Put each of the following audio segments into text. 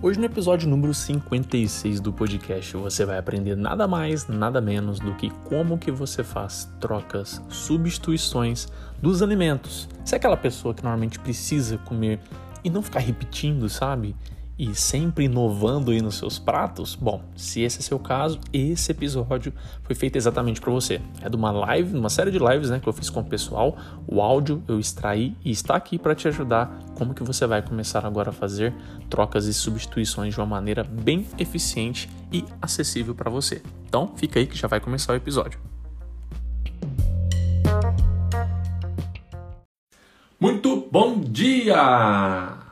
Hoje, no episódio número 56 do podcast, você vai aprender nada mais, nada menos do que como que você faz trocas, substituições dos alimentos. Se é aquela pessoa que normalmente precisa comer e não ficar repetindo, sabe? E sempre inovando aí nos seus pratos? Bom, se esse é seu caso, esse episódio foi feito exatamente para você. É de uma live, uma série de lives, né, que eu fiz com o pessoal. O áudio eu extraí e está aqui para te ajudar como que você vai começar agora a fazer trocas e substituições de uma maneira bem eficiente e acessível para você. Então, fica aí que já vai começar o episódio. Muito bom dia!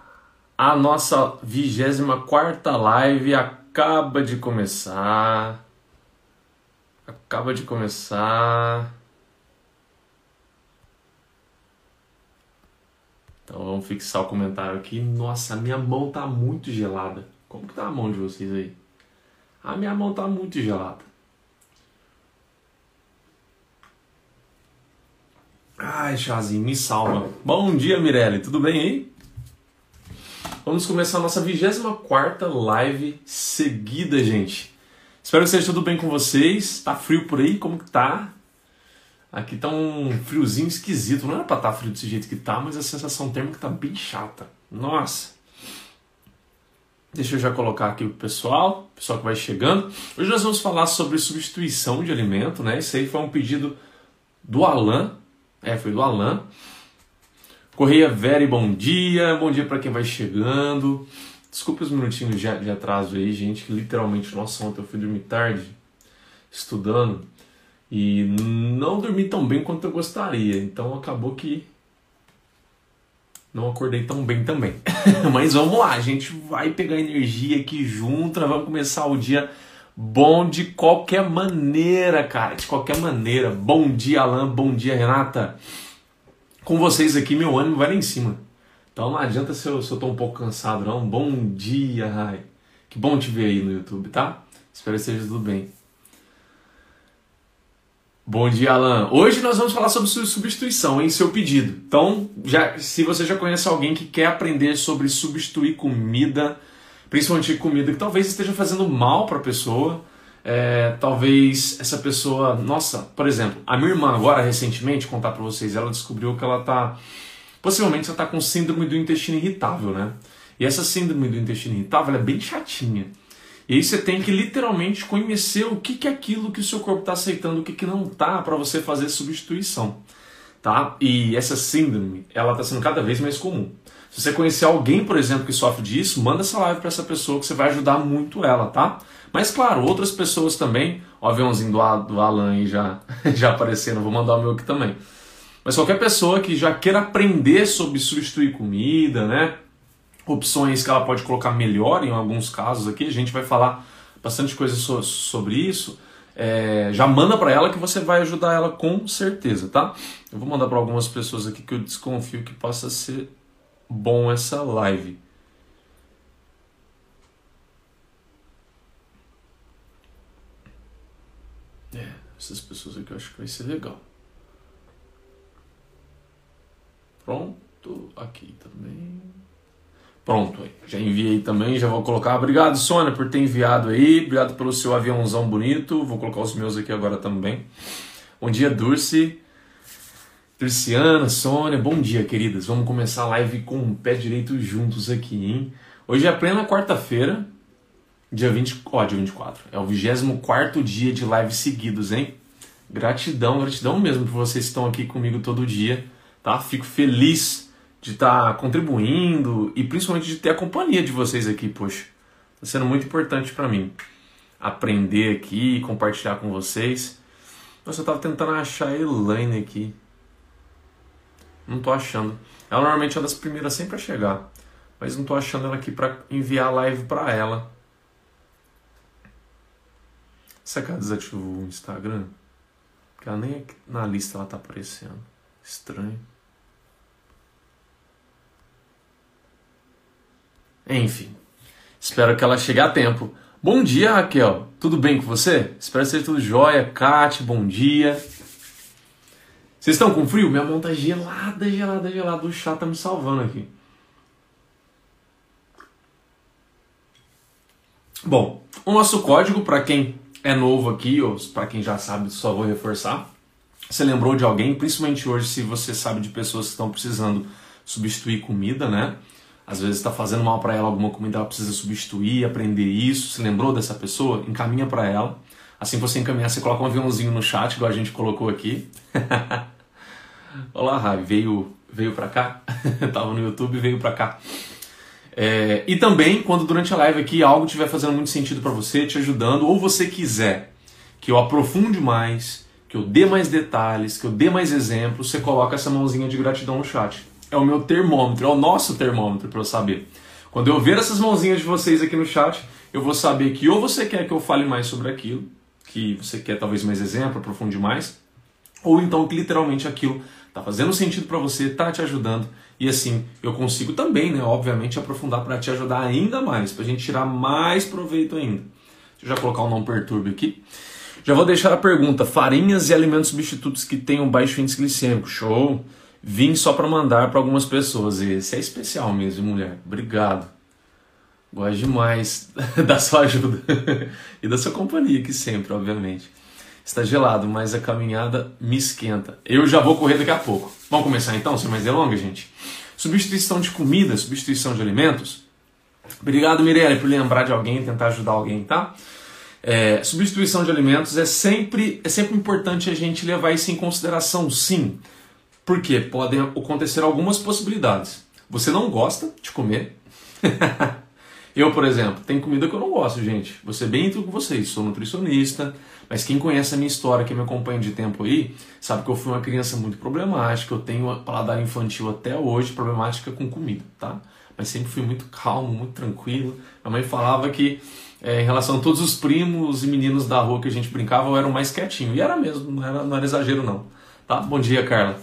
A nossa 24 live acaba de começar. Acaba de começar. Então vamos fixar o comentário aqui. Nossa, minha mão tá muito gelada. Como que tá a mão de vocês aí? A minha mão tá muito gelada. Ai, chazinho, me salva. Bom dia, Mirelle. Tudo bem aí? Vamos começar a nossa 24 live seguida, gente. Espero que seja tudo bem com vocês. Tá frio por aí? Como que tá? Aqui tá um friozinho esquisito. Não era pra estar tá frio desse jeito que tá, mas a sensação térmica tá bem chata. Nossa. Deixa eu já colocar aqui pro pessoal, pessoal que vai chegando. Hoje nós vamos falar sobre substituição de alimento, né? Esse aí foi um pedido do Alan. É, foi do Alan. Correia Very, bom dia. Bom dia para quem vai chegando. Desculpe os minutinhos de, de atraso aí, gente, que literalmente, nossa, ontem eu fui dormir tarde, estudando, e não dormi tão bem quanto eu gostaria. Então acabou que não acordei tão bem também. Mas vamos lá, a gente vai pegar energia aqui junto, vamos começar o dia bom de qualquer maneira, cara, de qualquer maneira. Bom dia, Alan, bom dia, Renata com vocês aqui, meu ânimo vai lá em cima. Então não adianta se eu, se eu tô um pouco cansado, não. Bom dia, Rai. Que bom te ver aí no YouTube, tá? Espero que esteja tudo bem. Bom dia, Alan. Hoje nós vamos falar sobre substituição, em seu pedido. Então, já, se você já conhece alguém que quer aprender sobre substituir comida, principalmente comida que talvez esteja fazendo mal para a pessoa, é, talvez essa pessoa, nossa, por exemplo, a minha irmã agora recentemente, contar para vocês, ela descobriu que ela tá, possivelmente ela tá com síndrome do intestino irritável, né? E essa síndrome do intestino irritável é bem chatinha. E aí você tem que literalmente conhecer o que, que é aquilo que o seu corpo está aceitando, o que, que não tá para você fazer substituição, tá? E essa síndrome, ela está sendo cada vez mais comum. Se você conhecer alguém, por exemplo, que sofre disso, manda essa live para essa pessoa que você vai ajudar muito ela, tá? Mas claro, outras pessoas também, o aviãozinho do, do Alan aí já, já aparecendo, vou mandar o meu aqui também. Mas qualquer pessoa que já queira aprender sobre substituir comida, né? Opções que ela pode colocar melhor em alguns casos aqui, a gente vai falar bastante coisa so, sobre isso. É, já manda para ela que você vai ajudar ela com certeza, tá? Eu vou mandar para algumas pessoas aqui que eu desconfio que possa ser bom essa live. É, essas pessoas aqui eu acho que vai ser legal. Pronto, aqui também. Pronto, já enviei também, já vou colocar. Obrigado, Sônia, por ter enviado aí. Obrigado pelo seu aviãozão bonito. Vou colocar os meus aqui agora também. Bom dia, Dulce. Luciana, Sônia, bom dia, queridas. Vamos começar a live com o pé direito juntos aqui, hein? Hoje é plena quarta-feira, dia 20, ó, dia 24. É o 24 dia de live seguidos, hein? Gratidão, gratidão mesmo por vocês que estão aqui comigo todo dia, tá? Fico feliz de estar tá contribuindo e principalmente de ter a companhia de vocês aqui, poxa. Tá sendo muito importante para mim aprender aqui, compartilhar com vocês. Nossa, eu tava tentando achar a Elaine aqui. Não tô achando. Ela normalmente é das primeiras sempre a chegar. Mas não tô achando ela aqui para enviar a live para ela. Será que ela desativou o Instagram? Porque ela nem na lista ela tá aparecendo. Estranho. Enfim. Espero que ela chegue a tempo. Bom dia, Raquel. Tudo bem com você? Espero que seja tudo jóia. Kate, bom dia. Vocês estão com frio? Minha mão tá gelada, gelada, gelada. O chá tá me salvando aqui. Bom, o nosso código, para quem é novo aqui, ou para quem já sabe, só vou reforçar. Você lembrou de alguém, principalmente hoje, se você sabe de pessoas que estão precisando substituir comida, né? Às vezes está fazendo mal para ela alguma comida, ela precisa substituir, aprender isso. Se lembrou dessa pessoa? Encaminha para ela. Assim que você encaminhar, você coloca um aviãozinho no chat, igual a gente colocou aqui. Olá, Ravi, veio, veio para cá? Tava no YouTube veio para cá. É, e também, quando durante a live aqui algo estiver fazendo muito sentido para você, te ajudando, ou você quiser que eu aprofunde mais, que eu dê mais detalhes, que eu dê mais exemplos, você coloca essa mãozinha de gratidão no chat. É o meu termômetro, é o nosso termômetro para eu saber. Quando eu ver essas mãozinhas de vocês aqui no chat, eu vou saber que ou você quer que eu fale mais sobre aquilo, que você quer talvez mais exemplo, aprofunde mais, ou então que literalmente aquilo está fazendo sentido para você, está te ajudando e assim eu consigo também, né, obviamente, aprofundar para te ajudar ainda mais, para a gente tirar mais proveito ainda. Deixa eu já colocar o não perturbe aqui. Já vou deixar a pergunta: farinhas e alimentos substitutos que tenham baixo índice glicêmico? Show! Vim só para mandar para algumas pessoas. Esse é especial mesmo, mulher. Obrigado. Gosto demais da sua ajuda e da sua companhia aqui sempre, obviamente. Está gelado, mas a caminhada me esquenta. Eu já vou correr daqui a pouco. Vamos começar então, sem mais delongas, gente? Substituição de comida, substituição de alimentos. Obrigado, Mirelle, por lembrar de alguém, tentar ajudar alguém, tá? É, substituição de alimentos é sempre, é sempre importante a gente levar isso em consideração, sim. Porque podem acontecer algumas possibilidades. Você não gosta de comer. eu, por exemplo, tem comida que eu não gosto, gente. Ser bem entre com vocês. Sou nutricionista, mas quem conhece a minha história, que me acompanha de tempo aí, sabe que eu fui uma criança muito problemática, eu tenho paladar infantil até hoje, problemática com comida, tá? Mas sempre fui muito calmo, muito tranquilo. Minha mãe falava que é, em relação a todos os primos e meninos da rua que a gente brincava, eu era o mais quietinho. E era mesmo, não era, não era exagero não. Tá? Bom dia, Carla.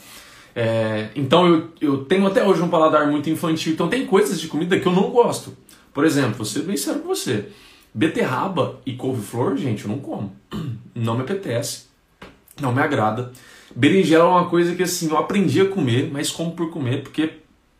É, então eu, eu tenho até hoje um paladar muito infantil, então tem coisas de comida que eu não gosto. Por exemplo, vou ser bem sério com você. Beterraba e couve-flor, gente, eu não como. Não me apetece. Não me agrada. Berinjela é uma coisa que assim, eu aprendi a comer, mas como por comer, porque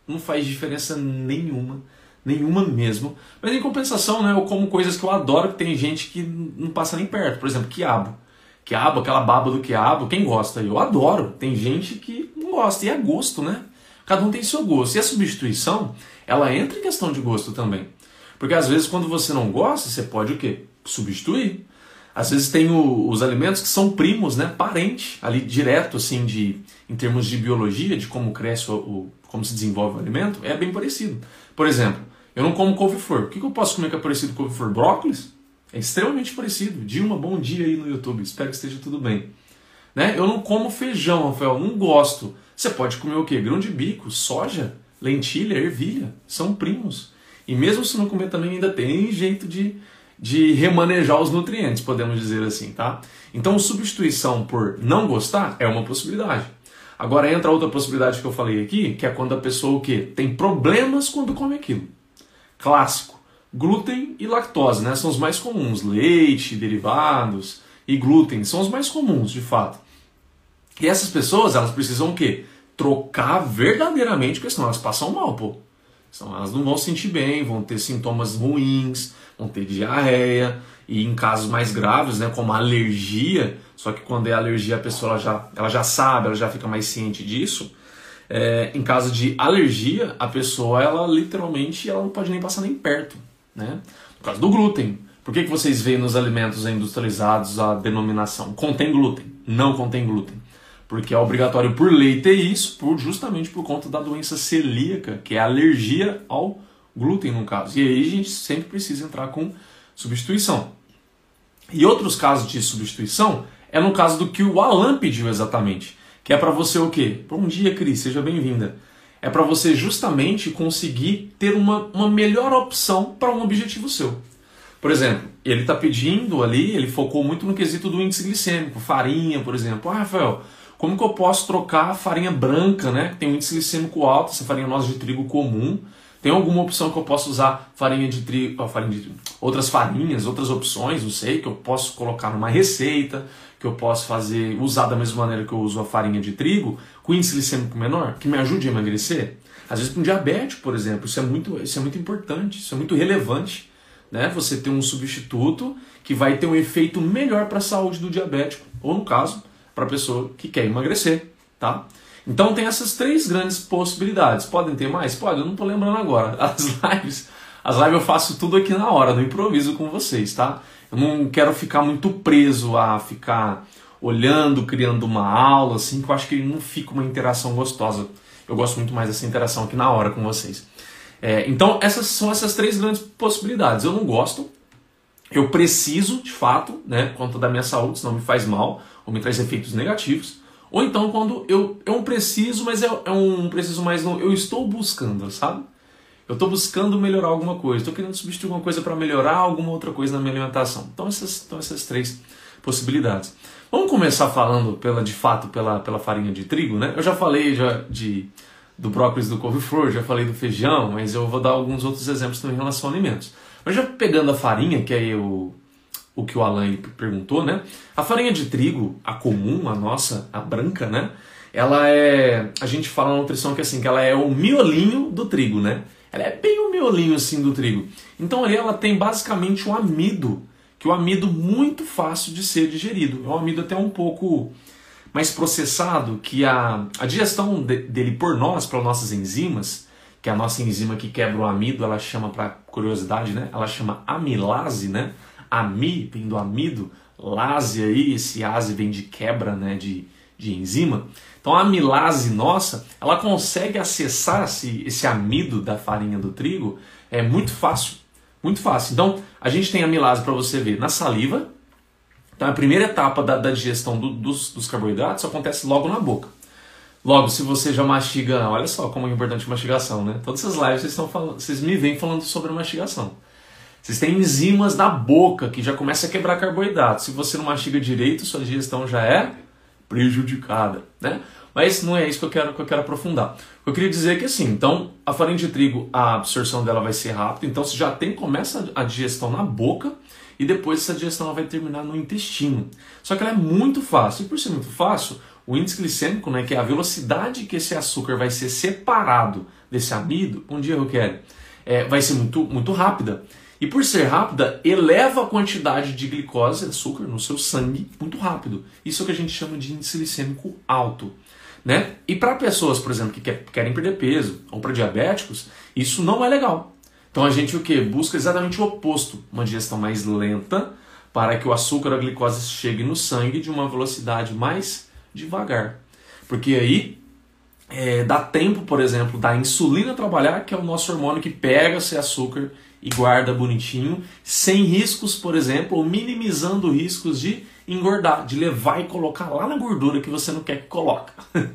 não faz diferença nenhuma. Nenhuma mesmo. Mas em compensação, né, eu como coisas que eu adoro, que tem gente que não passa nem perto. Por exemplo, quiabo. Quiabo, aquela baba do quiabo, quem gosta? Eu adoro. Tem gente que não gosta. E é gosto, né? Cada um tem seu gosto. E a substituição, ela entra em questão de gosto também. Porque às vezes quando você não gosta, você pode o quê? Substituir. Às vezes tem o, os alimentos que são primos, né? Parente, ali direto, assim, de, em termos de biologia, de como cresce o, o como se desenvolve o alimento, é bem parecido. Por exemplo, eu não como couve-flor. O que, que eu posso comer que é parecido com couve-flor? Brócolis? É extremamente parecido. Dilma, bom dia aí no YouTube. Espero que esteja tudo bem. Né? Eu não como feijão, Rafael. Não gosto. Você pode comer o quê? Grão de bico, soja, lentilha, ervilha. São primos. E mesmo se não comer também ainda tem jeito de, de remanejar os nutrientes, podemos dizer assim, tá? Então substituição por não gostar é uma possibilidade. Agora entra outra possibilidade que eu falei aqui, que é quando a pessoa o quê? Tem problemas quando come aquilo. Clássico. Glúten e lactose, né? São os mais comuns. Leite, derivados e glúten são os mais comuns, de fato. E essas pessoas, elas precisam o quê? Trocar verdadeiramente, porque senão elas passam mal, pô. Então elas não vão se sentir bem, vão ter sintomas ruins, vão ter diarreia, e em casos mais graves, né, como alergia, só que quando é alergia a pessoa ela já, ela já sabe, ela já fica mais ciente disso. É, em caso de alergia, a pessoa ela literalmente ela não pode nem passar nem perto, né? No caso do glúten, por que, que vocês veem nos alimentos industrializados a denominação contém glúten? Não contém glúten porque é obrigatório por lei ter isso, por, justamente por conta da doença celíaca, que é alergia ao glúten no caso. E aí a gente sempre precisa entrar com substituição. E outros casos de substituição é no caso do que o Alan pediu exatamente, que é para você o quê? Bom dia, Cris, seja bem-vinda. É para você justamente conseguir ter uma, uma melhor opção para um objetivo seu. Por exemplo, ele está pedindo ali, ele focou muito no quesito do índice glicêmico, farinha, por exemplo. Ah, Rafael, como que eu posso trocar a farinha branca, né? Que tem um índice glicêmico alto, essa farinha nossa de trigo comum. Tem alguma opção que eu posso usar farinha de trigo, farinha de, outras farinhas, outras opções, não sei, que eu posso colocar numa receita, que eu posso fazer, usar da mesma maneira que eu uso a farinha de trigo, com índice glicêmico menor, que me ajude a emagrecer? Às vezes com diabético, por exemplo, isso é muito, isso é muito importante, isso é muito relevante. né? Você ter um substituto que vai ter um efeito melhor para a saúde do diabético, ou no caso, para a pessoa que quer emagrecer, tá? Então tem essas três grandes possibilidades. Podem ter mais? Pode, eu não estou lembrando agora. As lives, as lives eu faço tudo aqui na hora, no improviso com vocês, tá? Eu não quero ficar muito preso a ficar olhando, criando uma aula, assim, que eu acho que não fica uma interação gostosa. Eu gosto muito mais dessa interação aqui na hora com vocês. É, então, essas são essas três grandes possibilidades. Eu não gosto, eu preciso, de fato, né, conta da minha saúde, senão me faz mal ou me traz efeitos negativos. Ou então quando eu, eu preciso, mas é, é um preciso mais não, eu estou buscando, sabe? Eu estou buscando melhorar alguma coisa, estou querendo substituir alguma coisa para melhorar alguma outra coisa na minha alimentação. Então essas, então essas três possibilidades. Vamos começar falando pela de fato pela, pela farinha de trigo, né? Eu já falei já de do brócolis do couve-flor, já falei do feijão, mas eu vou dar alguns outros exemplos também em relação a alimentos. Mas já pegando a farinha, que é o, o que o Alan perguntou, né? A farinha de trigo, a comum, a nossa, a branca, né? Ela é, a gente fala na nutrição que assim, que ela é o miolinho do trigo, né? Ela é bem o miolinho assim do trigo. Então ali ela tem basicamente um amido, que é um amido muito fácil de ser digerido. É um amido até um pouco mais processado, que a, a digestão de, dele por nós, pelas nossas enzimas, que é a nossa enzima que quebra o amido, ela chama, para curiosidade, né? Ela chama amilase, né? Ami vem do amido, lase aí, esse ase vem de quebra, né? De, de enzima. Então a amilase nossa, ela consegue acessar esse, esse amido da farinha do trigo é muito fácil, muito fácil. Então a gente tem amilase para você ver na saliva, então a primeira etapa da, da digestão do, dos, dos carboidratos acontece logo na boca. Logo, se você já mastiga, olha só como é importante a mastigação, né? Todas essas lives vocês, estão falando, vocês me vêm falando sobre a mastigação. Vocês têm enzimas na boca que já começa a quebrar carboidratos. Se você não mastiga direito, sua digestão já é prejudicada, né? Mas não é isso que eu quero, que eu quero aprofundar. Eu queria dizer que assim, então a farinha de trigo, a absorção dela vai ser rápida, então você já tem, começa a digestão na boca, e depois essa digestão vai terminar no intestino. Só que ela é muito fácil, e por ser muito fácil, o índice glicêmico, né, que é a velocidade que esse açúcar vai ser separado desse amido, bom dia, Roquel, é, vai ser muito, muito rápida. E por ser rápida, eleva a quantidade de glicose, açúcar, no seu sangue muito rápido. Isso é o que a gente chama de índice glicêmico alto. Né? E para pessoas, por exemplo, que querem perder peso, ou para diabéticos, isso não é legal. Então a gente o que? Busca exatamente o oposto, uma digestão mais lenta, para que o açúcar, a glicose chegue no sangue de uma velocidade mais devagar. Porque aí é, dá tempo, por exemplo, da insulina trabalhar, que é o nosso hormônio que pega esse açúcar e guarda bonitinho, sem riscos, por exemplo, ou minimizando riscos de engordar, de levar e colocar lá na gordura que você não quer que coloque.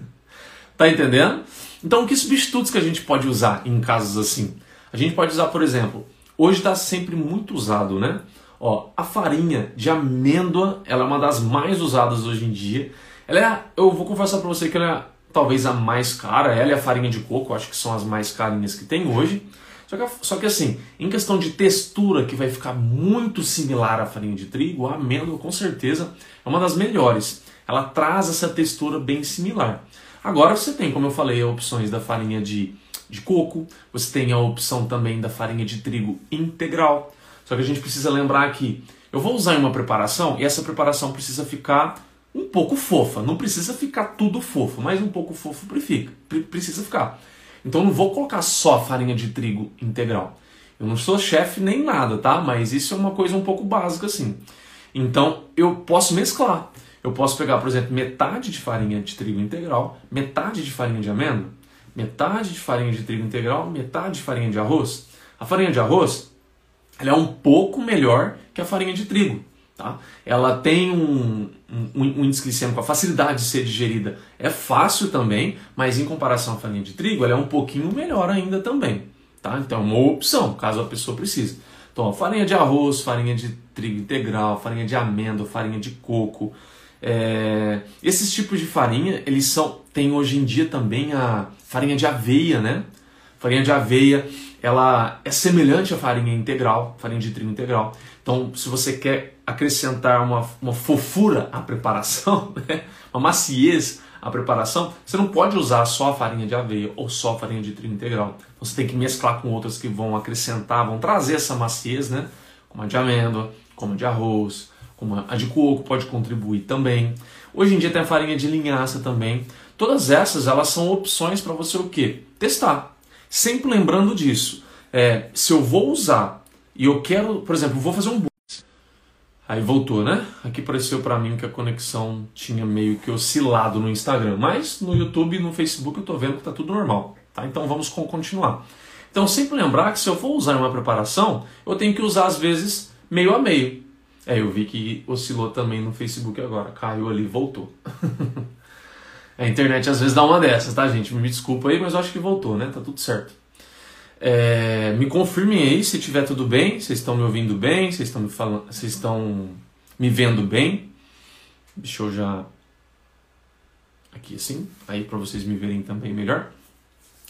tá entendendo? Então, que substitutos que a gente pode usar em casos assim? A gente pode usar, por exemplo, hoje está sempre muito usado, né? Ó, a farinha de amêndoa, ela é uma das mais usadas hoje em dia. Ela é, eu vou confessar para você que ela é talvez a mais cara, ela e a farinha de coco, acho que são as mais carinhas que tem hoje. Só que, só que assim, em questão de textura, que vai ficar muito similar à farinha de trigo, a amêndoa com certeza é uma das melhores. Ela traz essa textura bem similar. Agora você tem, como eu falei, opções da farinha de de coco, você tem a opção também da farinha de trigo integral. Só que a gente precisa lembrar que eu vou usar em uma preparação e essa preparação precisa ficar um pouco fofa. Não precisa ficar tudo fofo, mas um pouco fofo precisa ficar. Então não vou colocar só farinha de trigo integral. Eu não sou chefe nem nada, tá? Mas isso é uma coisa um pouco básica assim. Então eu posso mesclar. Eu posso pegar, por exemplo, metade de farinha de trigo integral, metade de farinha de amêndoa metade de farinha de trigo integral, metade de farinha de arroz. A farinha de arroz ela é um pouco melhor que a farinha de trigo. Tá? Ela tem um, um, um índice glicêmico, a facilidade de ser digerida é fácil também, mas em comparação à farinha de trigo, ela é um pouquinho melhor ainda também. Tá? Então é uma opção, caso a pessoa precise. Então, farinha de arroz, farinha de trigo integral, farinha de amêndoa, farinha de coco. É... Esses tipos de farinha, eles são. Tem hoje em dia também a farinha de aveia, né? Farinha de aveia, ela é semelhante à farinha integral, farinha de trigo integral. Então, se você quer acrescentar uma, uma fofura à preparação, né? uma maciez à preparação, você não pode usar só a farinha de aveia ou só a farinha de trigo integral. Você tem que mesclar com outras que vão acrescentar, vão trazer essa maciez, né? como a de amêndoa, como a de arroz, como a de coco pode contribuir também. Hoje em dia tem a farinha de linhaça também. Todas essas elas são opções para você o quê? Testar. Sempre lembrando disso. É, se eu vou usar e eu quero, por exemplo, vou fazer um Aí voltou, né? Aqui apareceu para mim que a conexão tinha meio que oscilado no Instagram, mas no YouTube e no Facebook eu tô vendo que tá tudo normal, tá? Então vamos continuar. Então sempre lembrar que se eu for usar uma preparação, eu tenho que usar às vezes meio a meio. É, eu vi que oscilou também no Facebook agora, caiu ali, voltou. a internet às vezes dá uma dessas, tá, gente? Me desculpa aí, mas eu acho que voltou, né? Tá tudo certo. É, me confirmem aí se estiver tudo bem, vocês estão me ouvindo bem, vocês estão me falando, vocês estão me vendo bem. Deixa eu já aqui assim, aí para vocês me verem também melhor.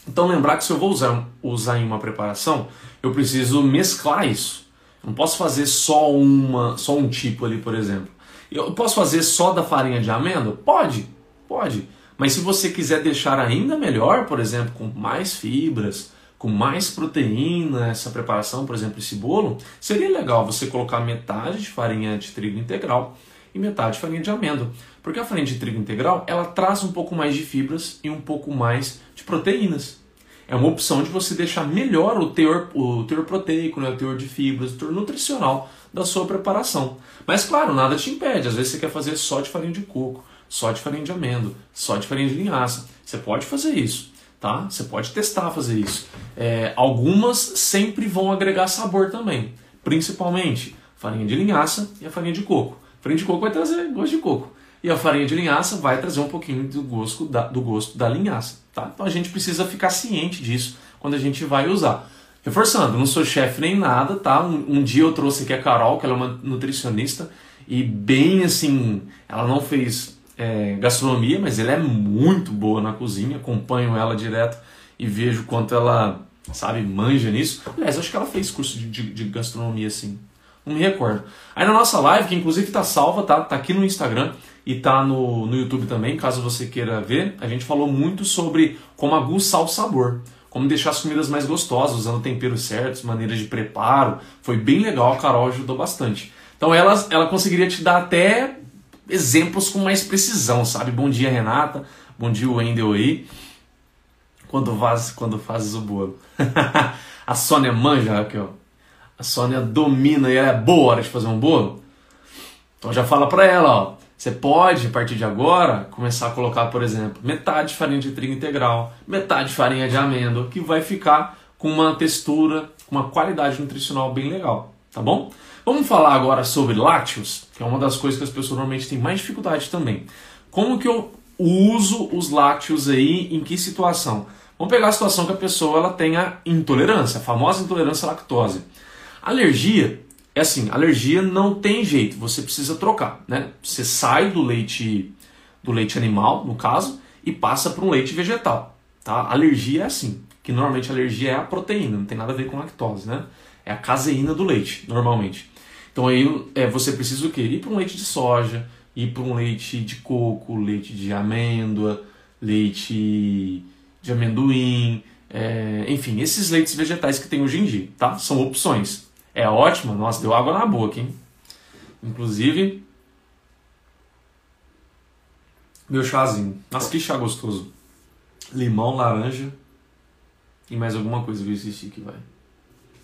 Então lembrar que se eu vou usar, usar em uma preparação, eu preciso mesclar isso. não posso fazer só uma, só um tipo ali, por exemplo. Eu posso fazer só da farinha de amêndoa? Pode, pode. Mas se você quiser deixar ainda melhor, por exemplo, com mais fibras, com mais proteína, essa preparação, por exemplo, esse bolo, seria legal você colocar metade de farinha de trigo integral e metade de farinha de amêndoa. Porque a farinha de trigo integral, ela traz um pouco mais de fibras e um pouco mais de proteínas. É uma opção de você deixar melhor o teor, o teor proteico, né, o teor de fibras, o teor nutricional da sua preparação. Mas claro, nada te impede. Às vezes você quer fazer só de farinha de coco, só de farinha de amêndoa, só de farinha de linhaça. Você pode fazer isso tá? Você pode testar fazer isso. É, algumas sempre vão agregar sabor também, principalmente farinha de linhaça e a farinha de coco. A farinha de coco vai trazer gosto de coco e a farinha de linhaça vai trazer um pouquinho do gosto da, do gosto da linhaça, tá? Então a gente precisa ficar ciente disso quando a gente vai usar. Reforçando, não sou chefe nem nada, tá? Um, um, dia eu trouxe aqui a Carol, que ela é uma nutricionista, e bem assim, ela não fez é, gastronomia, mas ela é muito boa na cozinha, acompanho ela direto e vejo quanto ela, sabe, manja nisso. Aliás, acho que ela fez curso de, de, de gastronomia, assim. Não me recordo. Aí na nossa live, que inclusive tá salva, tá? Tá aqui no Instagram e tá no, no YouTube também, caso você queira ver, a gente falou muito sobre como aguçar o sabor. Como deixar as comidas mais gostosas, usando temperos certos, maneiras de preparo. Foi bem legal, a Carol ajudou bastante. Então ela, ela conseguiria te dar até exemplos com mais precisão, sabe? Bom dia, Renata. Bom dia, Wendel aí. Quando, faz, quando fazes o bolo. a Sônia manja, Raquel. A Sônia domina e ela é boa hora de fazer um bolo. Então já fala pra ela, ó. Você pode, a partir de agora, começar a colocar, por exemplo, metade de farinha de trigo integral, metade de farinha de amêndoa, que vai ficar com uma textura, com uma qualidade nutricional bem legal, tá bom? Vamos falar agora sobre lácteos, que é uma das coisas que as pessoas normalmente têm mais dificuldade também. Como que eu uso os lácteos aí, em que situação? Vamos pegar a situação que a pessoa ela tenha intolerância, a famosa intolerância à lactose. Alergia é assim, alergia não tem jeito, você precisa trocar, né? Você sai do leite do leite animal, no caso, e passa para um leite vegetal, tá? Alergia é assim, que normalmente alergia é a proteína, não tem nada a ver com lactose, né? É a caseína do leite, normalmente. Então aí é, você precisa o quê? Ir para um leite de soja, ir para um leite de coco, leite de amêndoa, leite de amendoim, é, enfim, esses leites vegetais que tem hoje em dia, tá? São opções. É ótimo, nossa, deu água na boca, hein? Inclusive, meu chazinho. Nossa, que chá gostoso. Limão, laranja e mais alguma coisa eu esqueci que vai.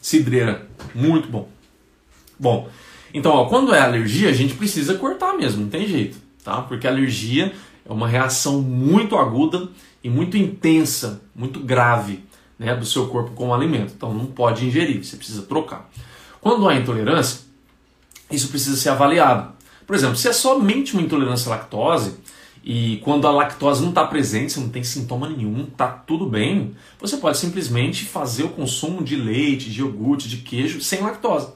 Cidreira, muito bom. Bom, então, ó, quando é alergia, a gente precisa cortar mesmo, não tem jeito, tá? Porque alergia é uma reação muito aguda e muito intensa, muito grave, né, do seu corpo com o alimento. Então, não pode ingerir, você precisa trocar. Quando há intolerância, isso precisa ser avaliado. Por exemplo, se é somente uma intolerância à lactose, e quando a lactose não está presente, você não tem sintoma nenhum, está tudo bem, você pode simplesmente fazer o consumo de leite, de iogurte, de queijo sem lactose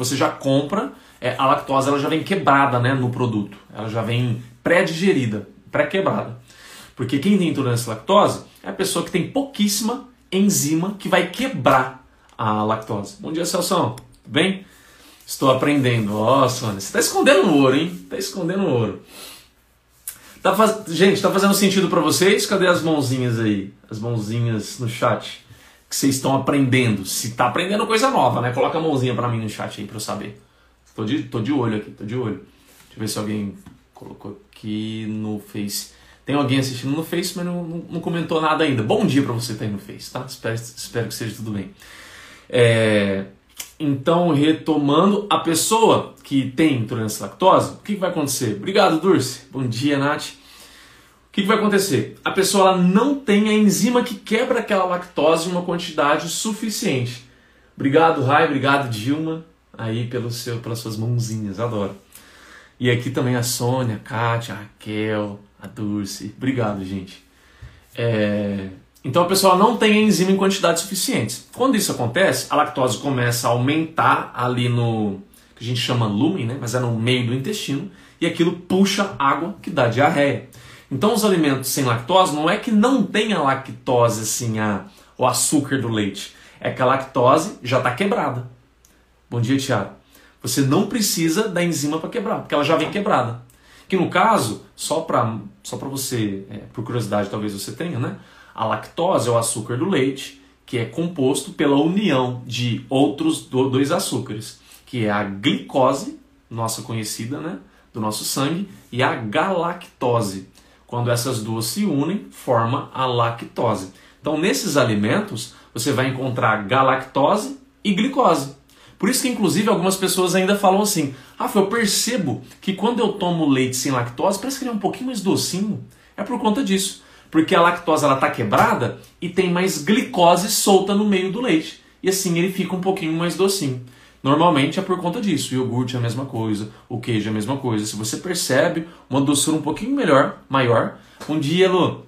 você já compra, é, a lactose ela já vem quebrada né, no produto. Ela já vem pré-digerida, pré-quebrada. Porque quem tem intolerância à lactose é a pessoa que tem pouquíssima enzima que vai quebrar a lactose. Bom dia, Celso. Tudo bem? Estou aprendendo. Ó, oh, Sônia, você está escondendo o ouro, hein? Está escondendo o ouro. Tá faz... Gente, está fazendo sentido para vocês? Cadê as mãozinhas aí? As mãozinhas no chat. Que vocês estão aprendendo. Se está aprendendo coisa nova, né? Coloca a mãozinha para mim no chat aí para eu saber. Tô de, tô de olho aqui, tô de olho. Deixa eu ver se alguém colocou aqui no Face. Tem alguém assistindo no Face, mas não, não, não comentou nada ainda. Bom dia para você que tá aí no Face, tá? Espero, espero que seja tudo bem. É, então, retomando, a pessoa que tem intolerância à lactose, o que, que vai acontecer? Obrigado, Dulce. Bom dia, Nath. O que, que vai acontecer? A pessoa não tem a enzima que quebra aquela lactose em uma quantidade suficiente. Obrigado, Rai. Obrigado, Dilma, aí pelo seu, pelas suas mãozinhas. Adoro. E aqui também a Sônia, a Kátia, a Raquel, a Dulce. Obrigado, gente. É... Então a pessoa não tem a enzima em quantidades suficientes. Quando isso acontece, a lactose começa a aumentar ali no que a gente chama lumen, né? mas é no meio do intestino, e aquilo puxa água que dá diarreia. Então os alimentos sem lactose não é que não tenha lactose assim, a, o açúcar do leite. É que a lactose já está quebrada. Bom dia, Tiago. Você não precisa da enzima para quebrar, porque ela já vem quebrada. Que no caso, só para só você, é, por curiosidade talvez você tenha, né? A lactose é o açúcar do leite, que é composto pela união de outros dois açúcares, que é a glicose, nossa conhecida, né? Do nosso sangue, e a galactose, quando essas duas se unem, forma a lactose. Então, nesses alimentos, você vai encontrar galactose e glicose. Por isso que, inclusive, algumas pessoas ainda falam assim: Rafa, eu percebo que quando eu tomo leite sem lactose, parece que ele é um pouquinho mais docinho. É por conta disso. Porque a lactose está quebrada e tem mais glicose solta no meio do leite. E assim ele fica um pouquinho mais docinho. Normalmente é por conta disso. O iogurte é a mesma coisa, o queijo é a mesma coisa. Se você percebe uma doçura um pouquinho melhor, maior, um dia, Lu,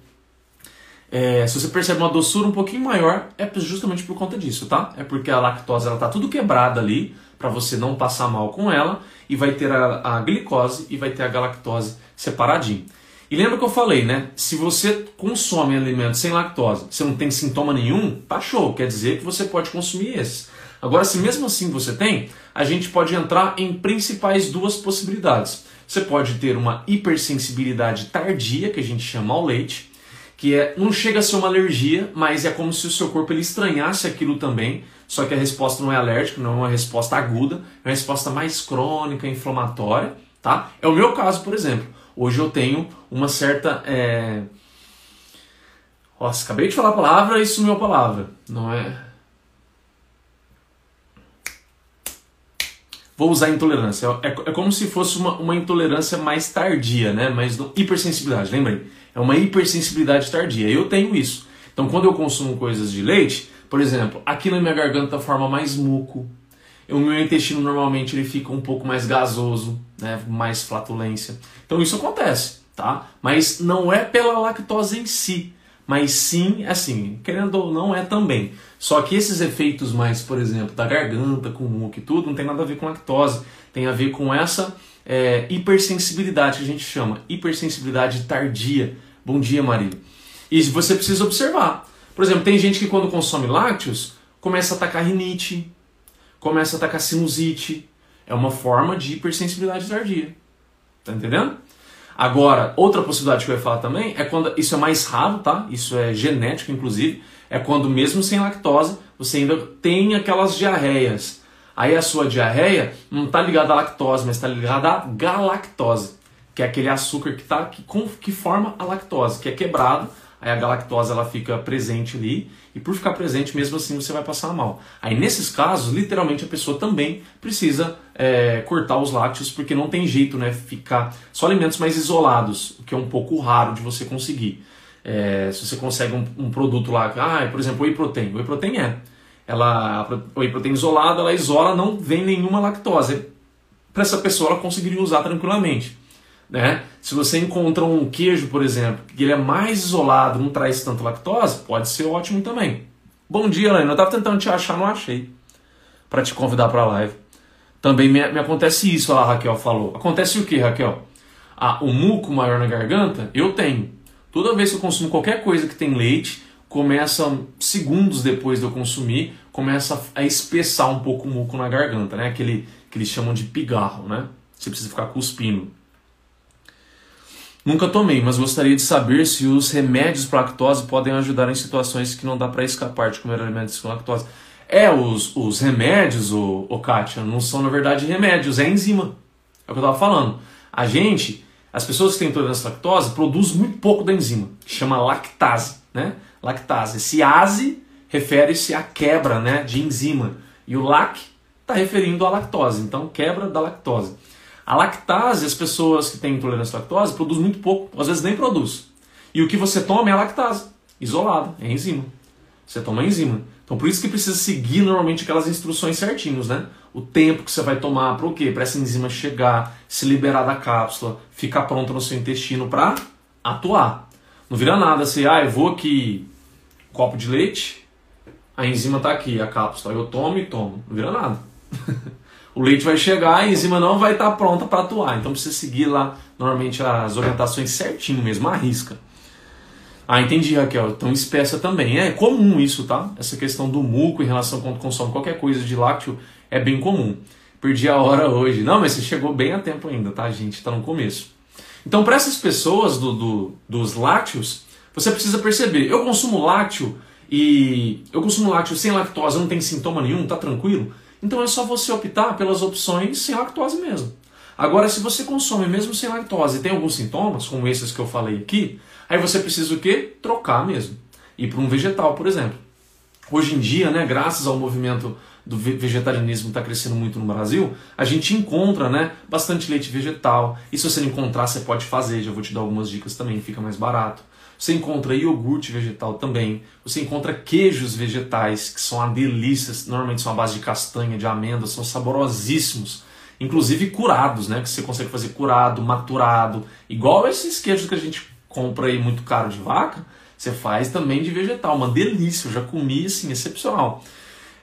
é, se você percebe uma doçura um pouquinho maior, é justamente por conta disso, tá? É porque a lactose ela tá tudo quebrada ali para você não passar mal com ela e vai ter a, a glicose e vai ter a galactose separadinho. E lembra que eu falei, né? Se você consome alimentos sem lactose, você não tem sintoma nenhum, tá show, quer dizer que você pode consumir esses. Agora, se mesmo assim você tem, a gente pode entrar em principais duas possibilidades. Você pode ter uma hipersensibilidade tardia, que a gente chama ao leite, que é não chega a ser uma alergia, mas é como se o seu corpo ele estranhasse aquilo também, só que a resposta não é alérgica, não é uma resposta aguda, é uma resposta mais crônica, inflamatória, tá? É o meu caso, por exemplo. Hoje eu tenho uma certa é... Nossa, acabei de falar a palavra e sumiu a palavra, não é? Vou usar intolerância. É, é como se fosse uma, uma intolerância mais tardia, né? Mas hipersensibilidade, lembrei. É uma hipersensibilidade tardia. Eu tenho isso. Então, quando eu consumo coisas de leite, por exemplo, aqui na minha garganta forma mais muco. O meu intestino normalmente ele fica um pouco mais gasoso, né? mais flatulência. Então isso acontece, tá? Mas não é pela lactose em si, mas sim, assim, querendo ou não, é também. Só que esses efeitos mais, por exemplo, da garganta, com muco e tudo, não tem nada a ver com lactose. Tem a ver com essa é, hipersensibilidade que a gente chama, hipersensibilidade tardia. Bom dia, Marília. E você precisa observar. Por exemplo, tem gente que quando consome lácteos começa a atacar rinite, começa a atacar sinusite. É uma forma de hipersensibilidade tardia. Tá entendendo? Agora, outra possibilidade que eu ia falar também é quando isso é mais raro, tá? Isso é genético, inclusive é quando mesmo sem lactose você ainda tem aquelas diarreias. Aí a sua diarreia não está ligada à lactose, mas está ligada à galactose, que é aquele açúcar que, tá, que, que forma a lactose, que é quebrado, aí a galactose ela fica presente ali, e por ficar presente, mesmo assim você vai passar mal. Aí nesses casos, literalmente a pessoa também precisa é, cortar os lácteos, porque não tem jeito, né? Ficar só alimentos mais isolados, o que é um pouco raro de você conseguir. É, se você consegue um, um, produto lá, ah, por exemplo, whey protein. Whey protein é. Ela, whey protein isolada, ela isola, não vem nenhuma lactose. Para essa pessoa ela conseguiria usar tranquilamente. Né? Se você encontra um queijo, por exemplo, que ele é mais isolado, não traz tanto lactose, pode ser ótimo também. Bom dia, Helena. Eu estava tentando te achar, não achei. Para te convidar para a live. Também me, me, acontece isso, a Raquel falou. Acontece o que, Raquel? Ah, o muco maior na garganta, eu tenho. Toda vez que eu consumo qualquer coisa que tem leite, começa, segundos depois de eu consumir, começa a espessar um pouco o muco na garganta, né? Aquele que eles chamam de pigarro, né? Você precisa ficar cuspindo. Nunca tomei, mas gostaria de saber se os remédios para lactose podem ajudar em situações que não dá para escapar de comer alimentos com lactose. É, os, os remédios, o, o Kátia, não são na verdade remédios, é enzima. É o que eu estava falando. A gente, as pessoas que têm intolerância à lactose, produzem muito pouco da enzima, que chama lactase. Né? Lactase. Esse ase refere-se à quebra né, de enzima. E o lac está referindo à lactose, então quebra da lactose. A lactase, as pessoas que têm intolerância à lactose produzem muito pouco, às vezes nem produz. E o que você toma é a lactase, isolada, é enzima. Você toma enzima. Então por isso que precisa seguir normalmente aquelas instruções certinhos, né? O tempo que você vai tomar para o quê? Para essa enzima chegar, se liberar da cápsula, ficar pronta no seu intestino para atuar. Não vira nada assim, ah, eu vou aqui, copo de leite, a enzima está aqui, a cápsula, eu tomo e tomo. Não vira nada. o leite vai chegar, a enzima não vai estar tá pronta para atuar. Então precisa seguir lá normalmente as orientações certinho mesmo, a risca. Ah, entendi, Raquel. Então espessa também. É comum isso, tá? Essa questão do muco em relação quando consome qualquer coisa de lácteo é bem comum. Perdi a hora hoje. Não, mas você chegou bem a tempo ainda, tá, gente? Está no começo. Então, para essas pessoas do, do, dos lácteos, você precisa perceber: eu consumo lácteo e eu consumo lácteo sem lactose, não tem sintoma nenhum, tá tranquilo? Então é só você optar pelas opções sem lactose mesmo. Agora, se você consome mesmo sem lactose e tem alguns sintomas, como esses que eu falei aqui, aí você precisa o quê? Trocar mesmo. Ir para um vegetal, por exemplo. Hoje em dia, né, graças ao movimento do vegetarianismo está crescendo muito no Brasil, a gente encontra né, bastante leite vegetal. E se você não encontrar, você pode fazer. Já vou te dar algumas dicas também, fica mais barato. Você encontra iogurte vegetal também. Você encontra queijos vegetais, que são uma delícia. Normalmente são à base de castanha, de amêndoas, são saborosíssimos. Inclusive curados, né? Que você consegue fazer curado, maturado. Igual esses queijos que a gente compra aí muito caro de vaca, você faz também de vegetal. Uma delícia, eu já comi assim, excepcional.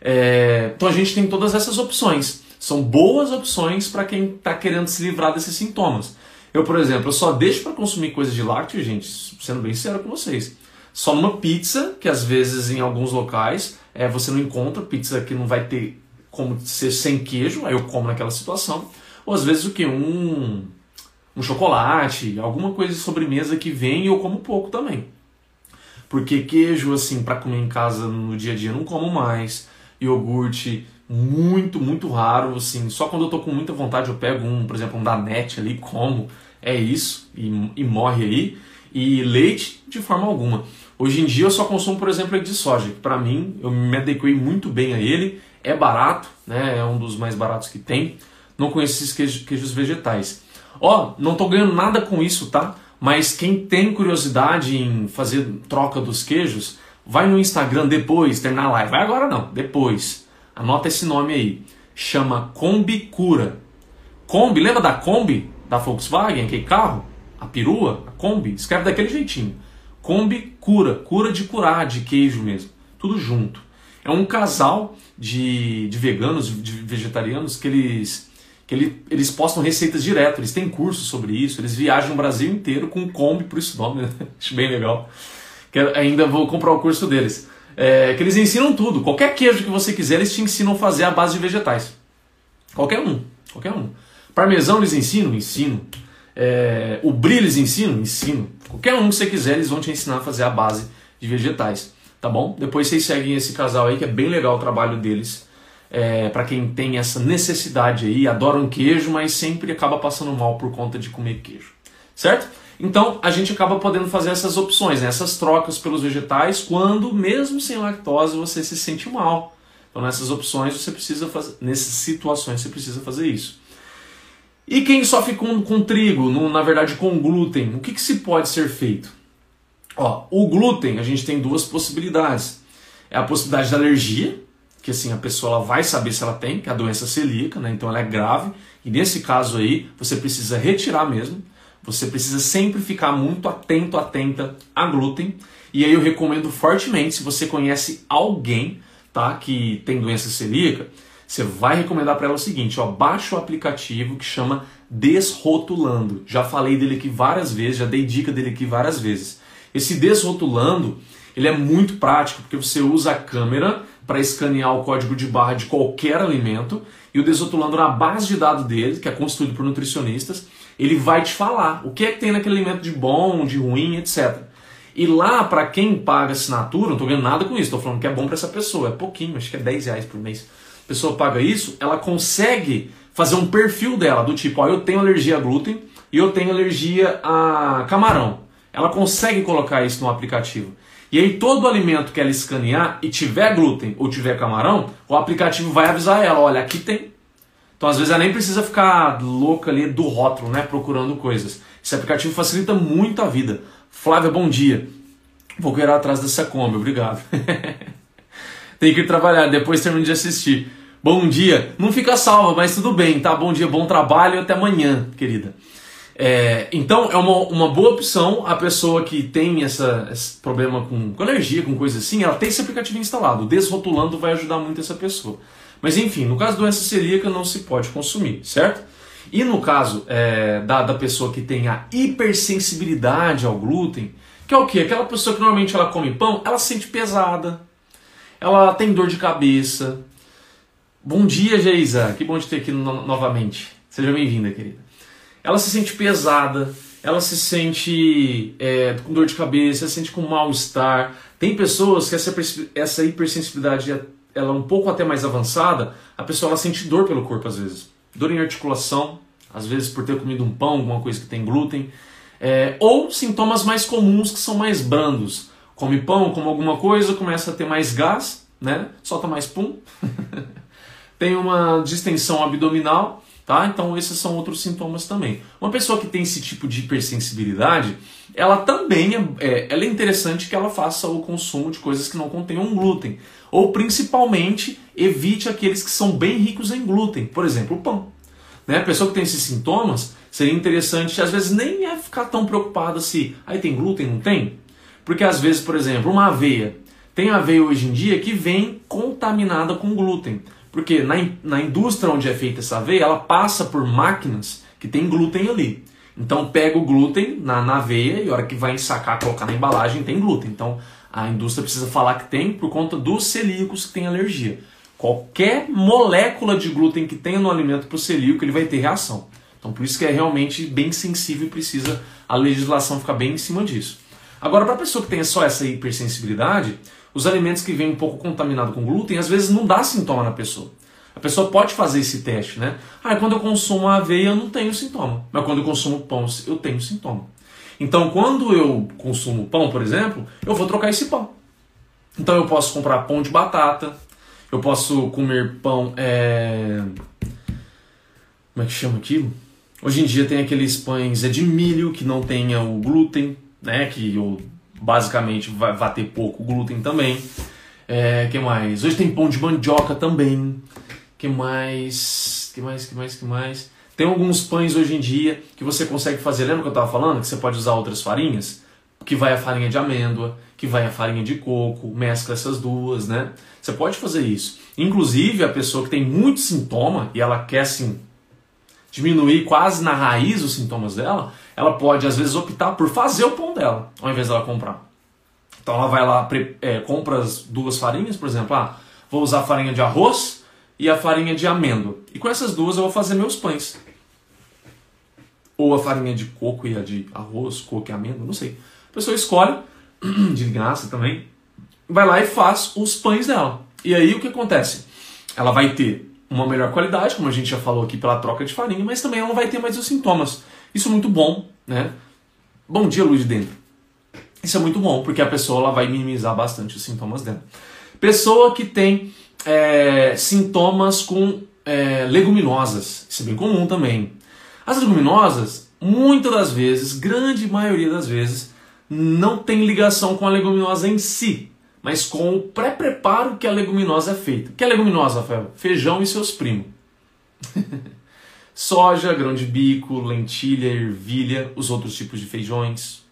É... Então a gente tem todas essas opções. São boas opções para quem está querendo se livrar desses sintomas. Eu, por exemplo, eu só deixo para consumir coisas de lácteo, gente, sendo bem sincero com vocês. Só numa pizza, que às vezes em alguns locais é, você não encontra pizza que não vai ter como ser sem queijo, aí eu como naquela situação. Ou às vezes o que? Um, um chocolate, alguma coisa de sobremesa que vem e eu como pouco também. Porque queijo, assim, para comer em casa no dia a dia, não como mais. Iogurte, muito, muito raro, assim, só quando eu tô com muita vontade eu pego um, por exemplo, um da net ali, como, é isso, e, e morre aí. E leite, de forma alguma. Hoje em dia eu só consumo, por exemplo, de soja, que para mim eu me adequei muito bem a ele, é barato, né? É um dos mais baratos que tem. Não conheço esses queijos, queijos vegetais. Ó, não tô ganhando nada com isso, tá? Mas quem tem curiosidade em fazer troca dos queijos, vai no Instagram depois, terminar a live. Vai agora não, depois Anota esse nome aí. Chama Kombi Cura. Kombi, lembra da Kombi da Volkswagen, aquele carro? A perua, a Kombi, escreve daquele jeitinho. Kombi Cura, cura de curar, de queijo mesmo. Tudo junto. É um casal de, de veganos, de vegetarianos, que eles, que ele, eles postam receitas direto, eles têm cursos sobre isso, eles viajam o Brasil inteiro com Kombi, por isso o nome, né? acho bem legal. Que ainda vou comprar o curso deles é, que eles ensinam tudo. Qualquer queijo que você quiser, eles te ensinam a fazer a base de vegetais. Qualquer um, qualquer um. Parmesão eles ensinam? Ensinam. É, o brie eles ensinam? Ensinam. Qualquer um que você quiser, eles vão te ensinar a fazer a base de vegetais. Tá bom? Depois vocês seguem esse casal aí, que é bem legal o trabalho deles. É, para quem tem essa necessidade aí, adoram queijo, mas sempre acaba passando mal por conta de comer queijo. Certo? Então a gente acaba podendo fazer essas opções, né? essas trocas pelos vegetais, quando mesmo sem lactose você se sente mal. Então nessas opções você precisa fazer, nessas situações você precisa fazer isso. E quem sofre com, com trigo, no, na verdade com glúten, o que, que se pode ser feito? Ó, o glúten a gente tem duas possibilidades. É a possibilidade da alergia, que assim a pessoa vai saber se ela tem, que é a doença celíaca, né? então ela é grave, e nesse caso aí você precisa retirar mesmo. Você precisa sempre ficar muito atento, atenta a glúten. E aí eu recomendo fortemente, se você conhece alguém tá, que tem doença celíaca, você vai recomendar para ela o seguinte, ó, baixa o aplicativo que chama Desrotulando. Já falei dele aqui várias vezes, já dei dica dele aqui várias vezes. Esse Desrotulando, ele é muito prático porque você usa a câmera para escanear o código de barra de qualquer alimento e o Desrotulando na base de dados dele, que é construído por nutricionistas, ele vai te falar o que é que tem naquele alimento de bom, de ruim, etc. E lá, para quem paga assinatura, não estou ganhando nada com isso, estou falando que é bom para essa pessoa, é pouquinho, acho que é 10 reais por mês. A pessoa paga isso, ela consegue fazer um perfil dela, do tipo, ó, eu tenho alergia a glúten e eu tenho alergia a camarão. Ela consegue colocar isso no aplicativo. E aí todo alimento que ela escanear e tiver glúten ou tiver camarão, o aplicativo vai avisar ela, olha, aqui tem. Então às vezes ela nem precisa ficar louca ali do rótulo, né, procurando coisas. Esse aplicativo facilita muito a vida. Flávia, bom dia. Vou querer atrás dessa Kombi, obrigado. Tem que ir trabalhar, depois termino de assistir. Bom dia. Não fica salva, mas tudo bem, tá? Bom dia, bom trabalho e até amanhã, querida. É, então é uma, uma boa opção a pessoa que tem essa, esse problema com, com alergia, com coisa assim, ela tem esse aplicativo instalado. Desrotulando vai ajudar muito essa pessoa. Mas enfim, no caso da doença celíaca não se pode consumir, certo? E no caso é, da, da pessoa que tem a hipersensibilidade ao glúten, que é o que? Aquela pessoa que normalmente ela come pão, ela se sente pesada, ela tem dor de cabeça. Bom dia, Geisa, que bom te ter aqui no, novamente. Seja bem-vinda, querida ela se sente pesada, ela se sente é, com dor de cabeça, se sente com mal-estar. Tem pessoas que essa, essa hipersensibilidade ela é um pouco até mais avançada, a pessoa ela sente dor pelo corpo às vezes. Dor em articulação, às vezes por ter comido um pão, alguma coisa que tem glúten. É, ou sintomas mais comuns que são mais brandos. Come pão, come alguma coisa, começa a ter mais gás, né? solta mais pum. tem uma distensão abdominal Tá? Então esses são outros sintomas também. Uma pessoa que tem esse tipo de hipersensibilidade, ela também é, é, ela é interessante que ela faça o consumo de coisas que não contenham glúten. Ou principalmente evite aqueles que são bem ricos em glúten, por exemplo, o pão. Né? A pessoa que tem esses sintomas, seria interessante, às vezes nem é ficar tão preocupada se aí tem glúten, não tem? Porque às vezes, por exemplo, uma aveia. Tem aveia hoje em dia que vem contaminada com glúten. Porque na, na indústria onde é feita essa aveia, ela passa por máquinas que tem glúten ali. Então pega o glúten na, na aveia e a hora que vai ensacar, colocar na embalagem, tem glúten. Então a indústria precisa falar que tem por conta dos celíacos que têm alergia. Qualquer molécula de glúten que tenha no alimento para o celíaco, ele vai ter reação. Então por isso que é realmente bem sensível e precisa a legislação ficar bem em cima disso. Agora, para a pessoa que tem só essa hipersensibilidade, os alimentos que vêm um pouco contaminados com glúten, às vezes não dá sintoma na pessoa. A pessoa pode fazer esse teste, né? Ah, quando eu consumo aveia eu não tenho sintoma, mas quando eu consumo pão eu tenho sintoma. Então, quando eu consumo pão, por exemplo, eu vou trocar esse pão. Então, eu posso comprar pão de batata, eu posso comer pão. É... Como é que chama aquilo? Hoje em dia tem aqueles pães é de milho que não tenha o glúten, né? Que eu basicamente vai, vai ter pouco glúten também. É, que mais? Hoje tem pão de mandioca também. Que mais? Que mais? Que mais? Que mais? Tem alguns pães hoje em dia que você consegue fazer. Lembra que eu estava falando que você pode usar outras farinhas? Que vai a farinha de amêndoa, que vai a farinha de coco, mescla essas duas, né? Você pode fazer isso. Inclusive a pessoa que tem muito sintoma e ela quer assim diminuir quase na raiz os sintomas dela, ela pode às vezes optar por fazer o pão dela, ao invés dela comprar. Então ela vai lá, é, compra as duas farinhas, por exemplo, ah, vou usar a farinha de arroz e a farinha de amêndoa. E com essas duas eu vou fazer meus pães. Ou a farinha de coco e a de arroz, coco e amêndoa, não sei. A pessoa escolhe, de graça também, vai lá e faz os pães dela. E aí o que acontece? Ela vai ter uma melhor qualidade, como a gente já falou aqui, pela troca de farinha, mas também ela não vai ter mais os sintomas. Isso é muito bom, né? Bom dia, luz de dentro. Isso é muito bom, porque a pessoa ela vai minimizar bastante os sintomas dela. Pessoa que tem é, sintomas com é, leguminosas, isso é bem comum também. As leguminosas, muitas das vezes, grande maioria das vezes, não tem ligação com a leguminosa em si, mas com o pré-preparo que a leguminosa é feita. O que é leguminosa, Rafael? Feijão e seus primos. soja, grão de bico, lentilha, ervilha, os outros tipos de feijões,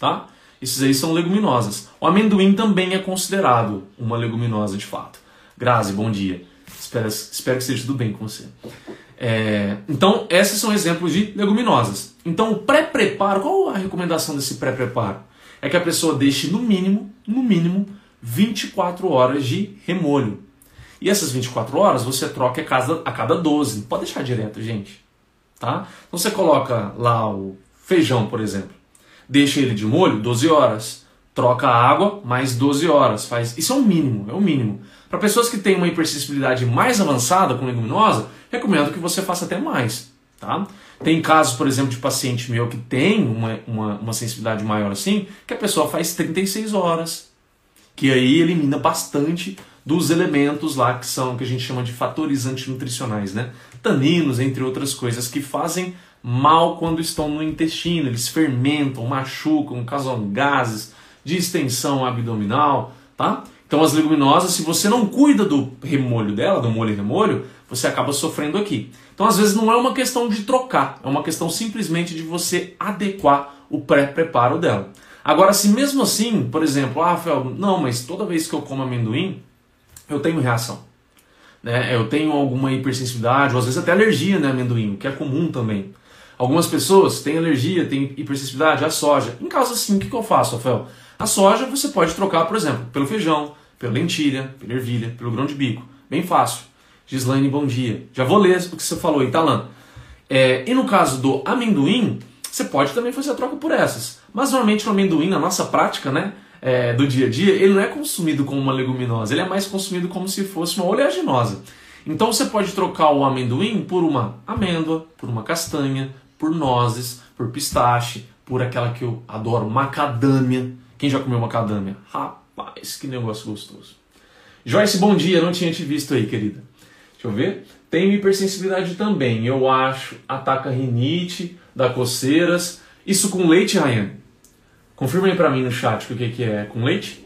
tá? Esses aí são leguminosas. O amendoim também é considerado uma leguminosa de fato. Grazi, bom dia. Espero, espero que esteja tudo bem com você. É, então, esses são exemplos de leguminosas. Então, o pré-preparo, qual a recomendação desse pré-preparo? É que a pessoa deixe no mínimo, no mínimo, 24 horas de remolho. E essas 24 horas você troca a cada, a cada 12. Não pode deixar direto, gente. tá? Então você coloca lá o feijão, por exemplo, deixa ele de molho 12 horas, troca a água mais 12 horas, faz isso é o mínimo, é o mínimo. Para pessoas que têm uma hipersensibilidade mais avançada com leguminosa, recomendo que você faça até mais, tá? Tem casos, por exemplo, de paciente meu que tem uma, uma, uma sensibilidade maior assim, que a pessoa faz 36 horas, que aí elimina bastante dos elementos lá que são que a gente chama de fatores antinutricionais, né? Taninos, entre outras coisas, que fazem mal quando estão no intestino, eles fermentam, machucam, causam gases, distensão abdominal, tá? Então as leguminosas, se você não cuida do remolho dela, do molho e remolho, você acaba sofrendo aqui. Então às vezes não é uma questão de trocar, é uma questão simplesmente de você adequar o pré-preparo dela. Agora, se mesmo assim, por exemplo, ah, Rafael, não, mas toda vez que eu como amendoim, eu tenho reação. Né? Eu tenho alguma hipersensibilidade, ou às vezes até alergia, né, amendoim, que é comum também. Algumas pessoas têm alergia, têm hipersensibilidade à soja. Em caso assim, o que, que eu faço, Rafael? A soja você pode trocar, por exemplo, pelo feijão, pela lentilha, pela ervilha, pelo grão de bico. Bem fácil. Gislaine, bom dia. Já vou ler o que você falou, Italan. É, e no caso do amendoim, você pode também fazer a troca por essas. Mas normalmente o amendoim, na nossa prática, né? é, do dia a dia, ele não é consumido como uma leguminosa, ele é mais consumido como se fosse uma oleaginosa. Então você pode trocar o amendoim por uma amêndoa, por uma castanha, por nozes, por pistache, por aquela que eu adoro, macadâmia. Quem já comeu macadâmia? Rapaz, que negócio gostoso. Joyce, bom dia, não tinha te visto aí, querida. Deixa eu ver. Tenho hipersensibilidade também, eu acho. Ataca rinite, dá coceiras. Isso com leite, Ryan? Confirma aí para mim no chat o que, que é com leite.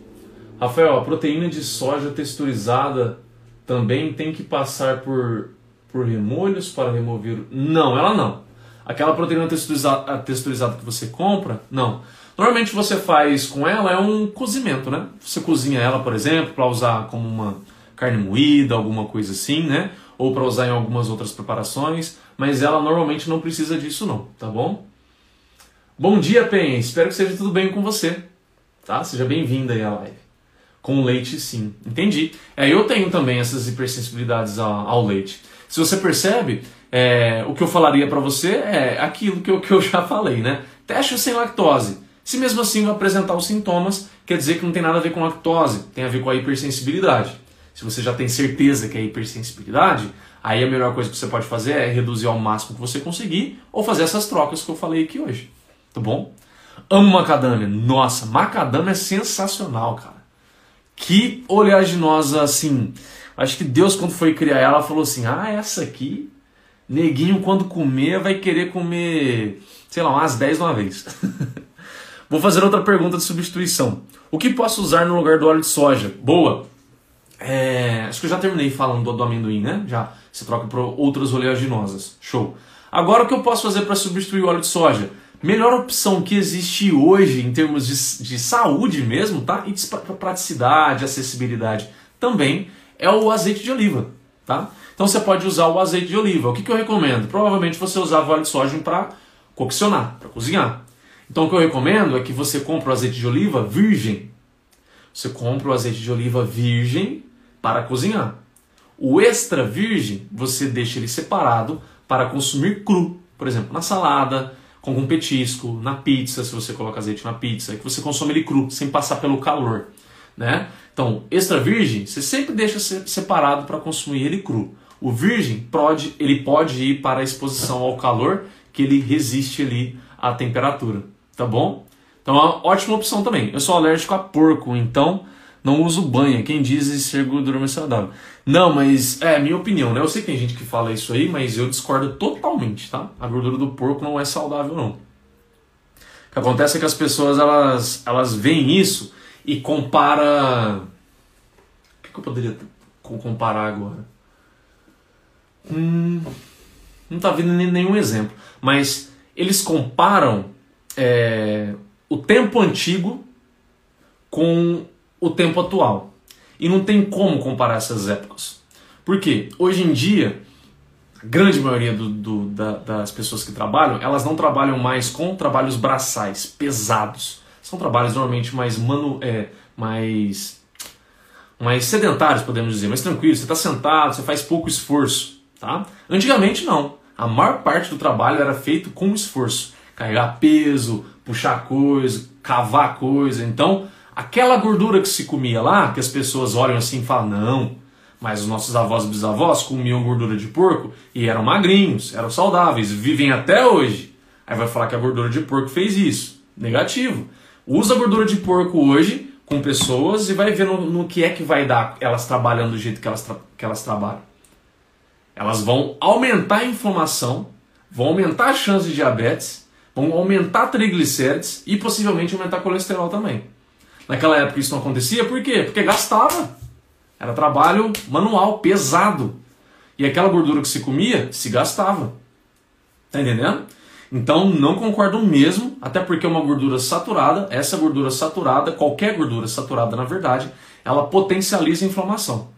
Rafael, a proteína de soja texturizada também tem que passar por, por remolhos para remover. Não, ela não. Aquela proteína texturizada, texturizada que você compra, não. Normalmente você faz com ela é um cozimento, né? Você cozinha ela, por exemplo, para usar como uma carne moída, alguma coisa assim, né? Ou para usar em algumas outras preparações, mas ela normalmente não precisa disso não, tá bom? Bom dia, Pen. Espero que seja tudo bem com você. Tá? Seja bem-vinda aí à live. Com leite, sim. Entendi. É, eu tenho também essas hipersensibilidades ao, leite. Se você percebe, é, o que eu falaria para você é aquilo que eu, que eu já falei, né? Teste sem lactose. Se mesmo assim apresentar os sintomas, quer dizer que não tem nada a ver com lactose, tem a ver com a hipersensibilidade. Se você já tem certeza que é hipersensibilidade, aí a melhor coisa que você pode fazer é reduzir ao máximo que você conseguir ou fazer essas trocas que eu falei aqui hoje tá bom? Amo macadâmia. Nossa, macadâmia é sensacional, cara. Que oleaginosa, assim. Acho que Deus, quando foi criar ela, falou assim: ah, essa aqui, neguinho, quando comer, vai querer comer, sei lá, umas 10 de uma vez. Vou fazer outra pergunta de substituição. O que posso usar no lugar do óleo de soja? Boa! É, acho que eu já terminei falando do, do amendoim, né? Já. Você troca por outras oleaginosas. Show. Agora, o que eu posso fazer para substituir o óleo de soja? Melhor opção que existe hoje em termos de, de saúde mesmo, tá? E de praticidade, acessibilidade também é o azeite de oliva, tá? Então você pode usar o azeite de oliva. O que, que eu recomendo? Provavelmente você usava óleo de soja para coccionar, para cozinhar. Então o que eu recomendo é que você compre o azeite de oliva virgem. Você compra o azeite de oliva virgem para cozinhar. O extra virgem você deixa ele separado para consumir cru, por exemplo, na salada, com um petisco, na pizza, se você coloca azeite na pizza, que você consome ele cru, sem passar pelo calor. Né? Então, extra virgem, você sempre deixa separado para consumir ele cru. O virgem pode, ele pode ir para a exposição ao calor, que ele resiste ali à temperatura, tá bom? Então, é uma ótima opção também. Eu sou alérgico a porco, então não uso banha. Quem diz ser gordura mais saudável? Não, mas é minha opinião, né? Eu sei que tem gente que fala isso aí, mas eu discordo totalmente, tá? A gordura do porco não é saudável, não. O que acontece é que as pessoas elas, elas veem isso e compara. O que, que eu poderia comparar agora? Hum, não tá vindo nenhum exemplo, mas eles comparam é, o tempo antigo com o tempo atual. E não tem como comparar essas épocas. Por quê? Hoje em dia, a grande maioria do, do, da, das pessoas que trabalham, elas não trabalham mais com trabalhos braçais, pesados. São trabalhos normalmente mais, manu, é, mais, mais sedentários, podemos dizer, mais tranquilos. Você está sentado, você faz pouco esforço. Tá? Antigamente não. A maior parte do trabalho era feito com esforço. Carregar peso, puxar coisa, cavar coisa. Então, aquela gordura que se comia lá, que as pessoas olham assim e falam, não, mas os nossos avós e bisavós comiam gordura de porco e eram magrinhos, eram saudáveis, vivem até hoje. Aí vai falar que a gordura de porco fez isso. Negativo. Usa a gordura de porco hoje com pessoas e vai ver no, no que é que vai dar elas trabalhando do jeito que elas, que elas trabalham. Elas vão aumentar a inflamação, vão aumentar a chance de diabetes, vão aumentar triglicérides e possivelmente aumentar colesterol também. Naquela época isso não acontecia, por quê? Porque gastava. Era trabalho manual, pesado. E aquela gordura que se comia, se gastava. Tá entendendo? Então não concordo mesmo, até porque é uma gordura saturada, essa gordura saturada, qualquer gordura saturada na verdade, ela potencializa a inflamação.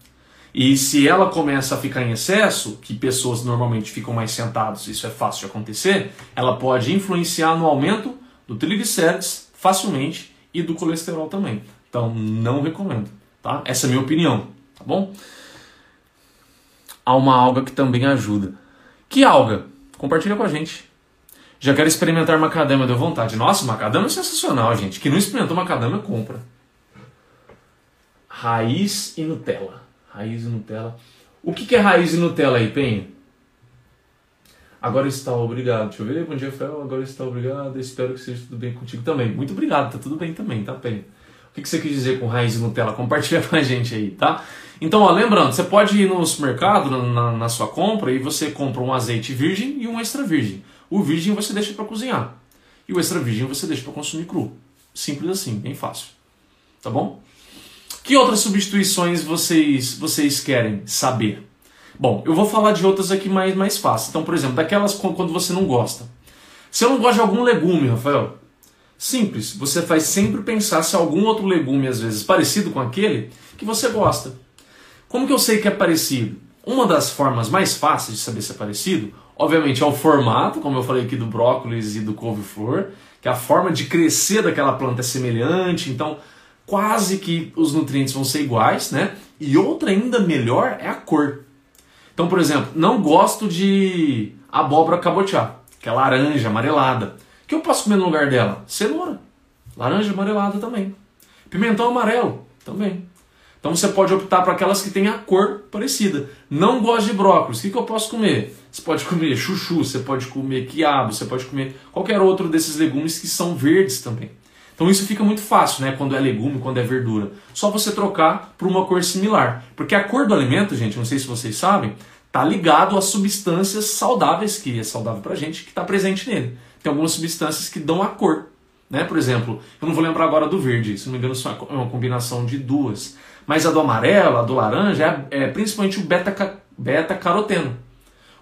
E se ela começa a ficar em excesso, que pessoas normalmente ficam mais sentados, isso é fácil de acontecer, ela pode influenciar no aumento do triglicérides facilmente e do colesterol também. Então não recomendo, tá? Essa é a minha opinião, tá bom? Há uma alga que também ajuda. Que alga? Compartilha com a gente. Já quero experimentar macadâmia, deu vontade. Nossa, macadâmia é sensacional, gente. Quem não experimentou macadâmia, compra. Raiz e Nutella. Raiz e Nutella. O que, que é raiz e Nutella aí, Penha? Agora está obrigado. Deixa eu ver. Bom dia, Fel. Agora está obrigado. Espero que seja tudo bem contigo também. Muito obrigado. Tá tudo bem também, tá, Penha? O que, que você quis dizer com raiz e Nutella? Compartilha com a gente aí, tá? Então, ó, lembrando, você pode ir no supermercado, na, na sua compra, e você compra um azeite virgem e um extra virgem. O virgem você deixa para cozinhar. E o extra virgem você deixa para consumir cru. Simples assim, bem fácil. Tá bom? Que outras substituições vocês, vocês querem saber? Bom, eu vou falar de outras aqui mais, mais fáceis. Então, por exemplo, daquelas quando você não gosta. Se eu não gosto de algum legume, Rafael, simples. Você faz sempre pensar se algum outro legume, às vezes, parecido com aquele, que você gosta. Como que eu sei que é parecido? Uma das formas mais fáceis de saber se é parecido Obviamente é o formato, como eu falei aqui do brócolis e do couve-flor, que a forma de crescer daquela planta é semelhante, então quase que os nutrientes vão ser iguais, né? E outra ainda melhor é a cor. Então, por exemplo, não gosto de abóbora cabotiá, que é laranja, amarelada. O que eu posso comer no lugar dela? Cenoura. Laranja amarelada também. Pimentão amarelo também. Então você pode optar para aquelas que têm a cor parecida. Não gosto de brócolis. O que, que eu posso comer? Você pode comer chuchu, você pode comer quiabo, você pode comer qualquer outro desses legumes que são verdes também. Então isso fica muito fácil, né? Quando é legume, quando é verdura. Só você trocar por uma cor similar. Porque a cor do alimento, gente, não sei se vocês sabem, está ligado às substâncias saudáveis, que é saudável para a gente, que está presente nele. Tem algumas substâncias que dão a cor. Né? Por exemplo, eu não vou lembrar agora do verde, se não me engano, é uma combinação de duas. Mas a do amarelo, a do laranja, é, é principalmente o beta-caroteno.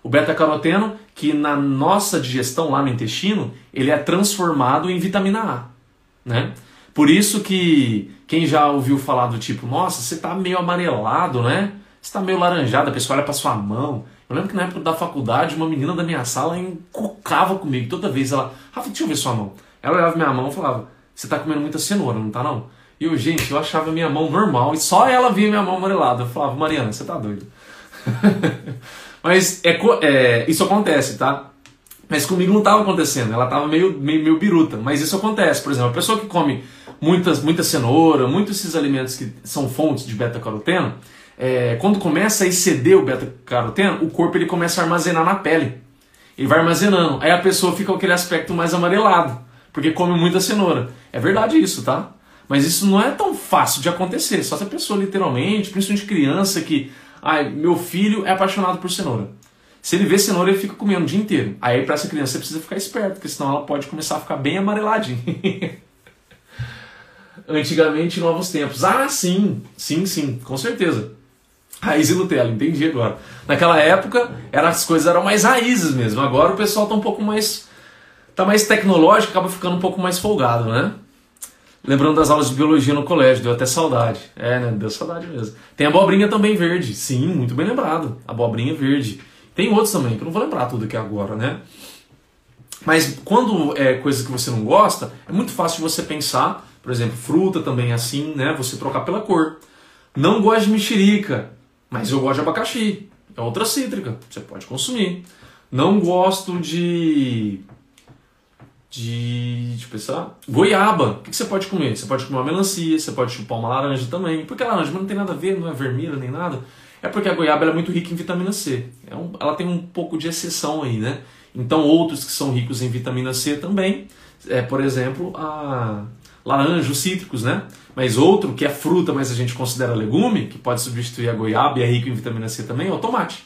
O beta-caroteno, que na nossa digestão lá no intestino, ele é transformado em vitamina A. Né? Por isso que quem já ouviu falar do tipo, nossa, você está meio amarelado, né? Você está meio laranjado, a pessoa olha para sua mão. Eu lembro que na época da faculdade, uma menina da minha sala encucava comigo. Toda vez ela, Rafa, deixa eu ver sua mão. Ela olhava minha mão e falava, você está comendo muita cenoura, não está não? E eu, gente, eu achava minha mão normal e só ela via minha mão amarelada. Eu falava, Mariana, você tá doido. Mas é, é, isso acontece, tá? Mas comigo não estava acontecendo, ela estava meio, meio, meio biruta. Mas isso acontece, por exemplo, a pessoa que come muitas, muita cenoura, muitos esses alimentos que são fontes de beta-caroteno, é, quando começa a exceder o beta-caroteno, o corpo ele começa a armazenar na pele. Ele vai armazenando. Aí a pessoa fica com aquele aspecto mais amarelado, porque come muita cenoura. É verdade isso, tá? Mas isso não é tão fácil de acontecer. Só se a pessoa literalmente, principalmente criança que, ai, meu filho é apaixonado por cenoura. Se ele vê cenoura, ele fica comendo o dia inteiro. Aí para essa criança você precisa ficar esperto, porque senão ela pode começar a ficar bem amareladinha. Antigamente, novos tempos. Ah, sim, sim, sim, com certeza. Raiz e Nutella, entendi agora. Naquela época, era, as coisas eram mais raízes mesmo. Agora o pessoal tá um pouco mais. tá mais tecnológico, acaba ficando um pouco mais folgado, né? Lembrando das aulas de biologia no colégio, deu até saudade. É, né? Deu saudade mesmo. Tem abobrinha também verde. Sim, muito bem lembrado. Abobrinha verde. Tem outros também, que eu não vou lembrar tudo aqui agora, né? Mas quando é coisa que você não gosta, é muito fácil de você pensar, por exemplo, fruta também é assim, né? Você trocar pela cor. Não gosto de mexerica, mas eu gosto de abacaxi. É outra cítrica, você pode consumir. Não gosto de. De. Eu pensar. Goiaba. O que você pode comer? Você pode comer uma melancia, você pode chupar uma laranja também. Porque a laranja não tem nada a ver, não é vermelha nem nada. É porque a goiaba é muito rica em vitamina C. É um, ela tem um pouco de exceção aí, né? Então, outros que são ricos em vitamina C também. É, por exemplo, a laranja, os cítricos, né? Mas outro que é fruta, mas a gente considera legume, que pode substituir a goiaba e é rico em vitamina C também, é o tomate.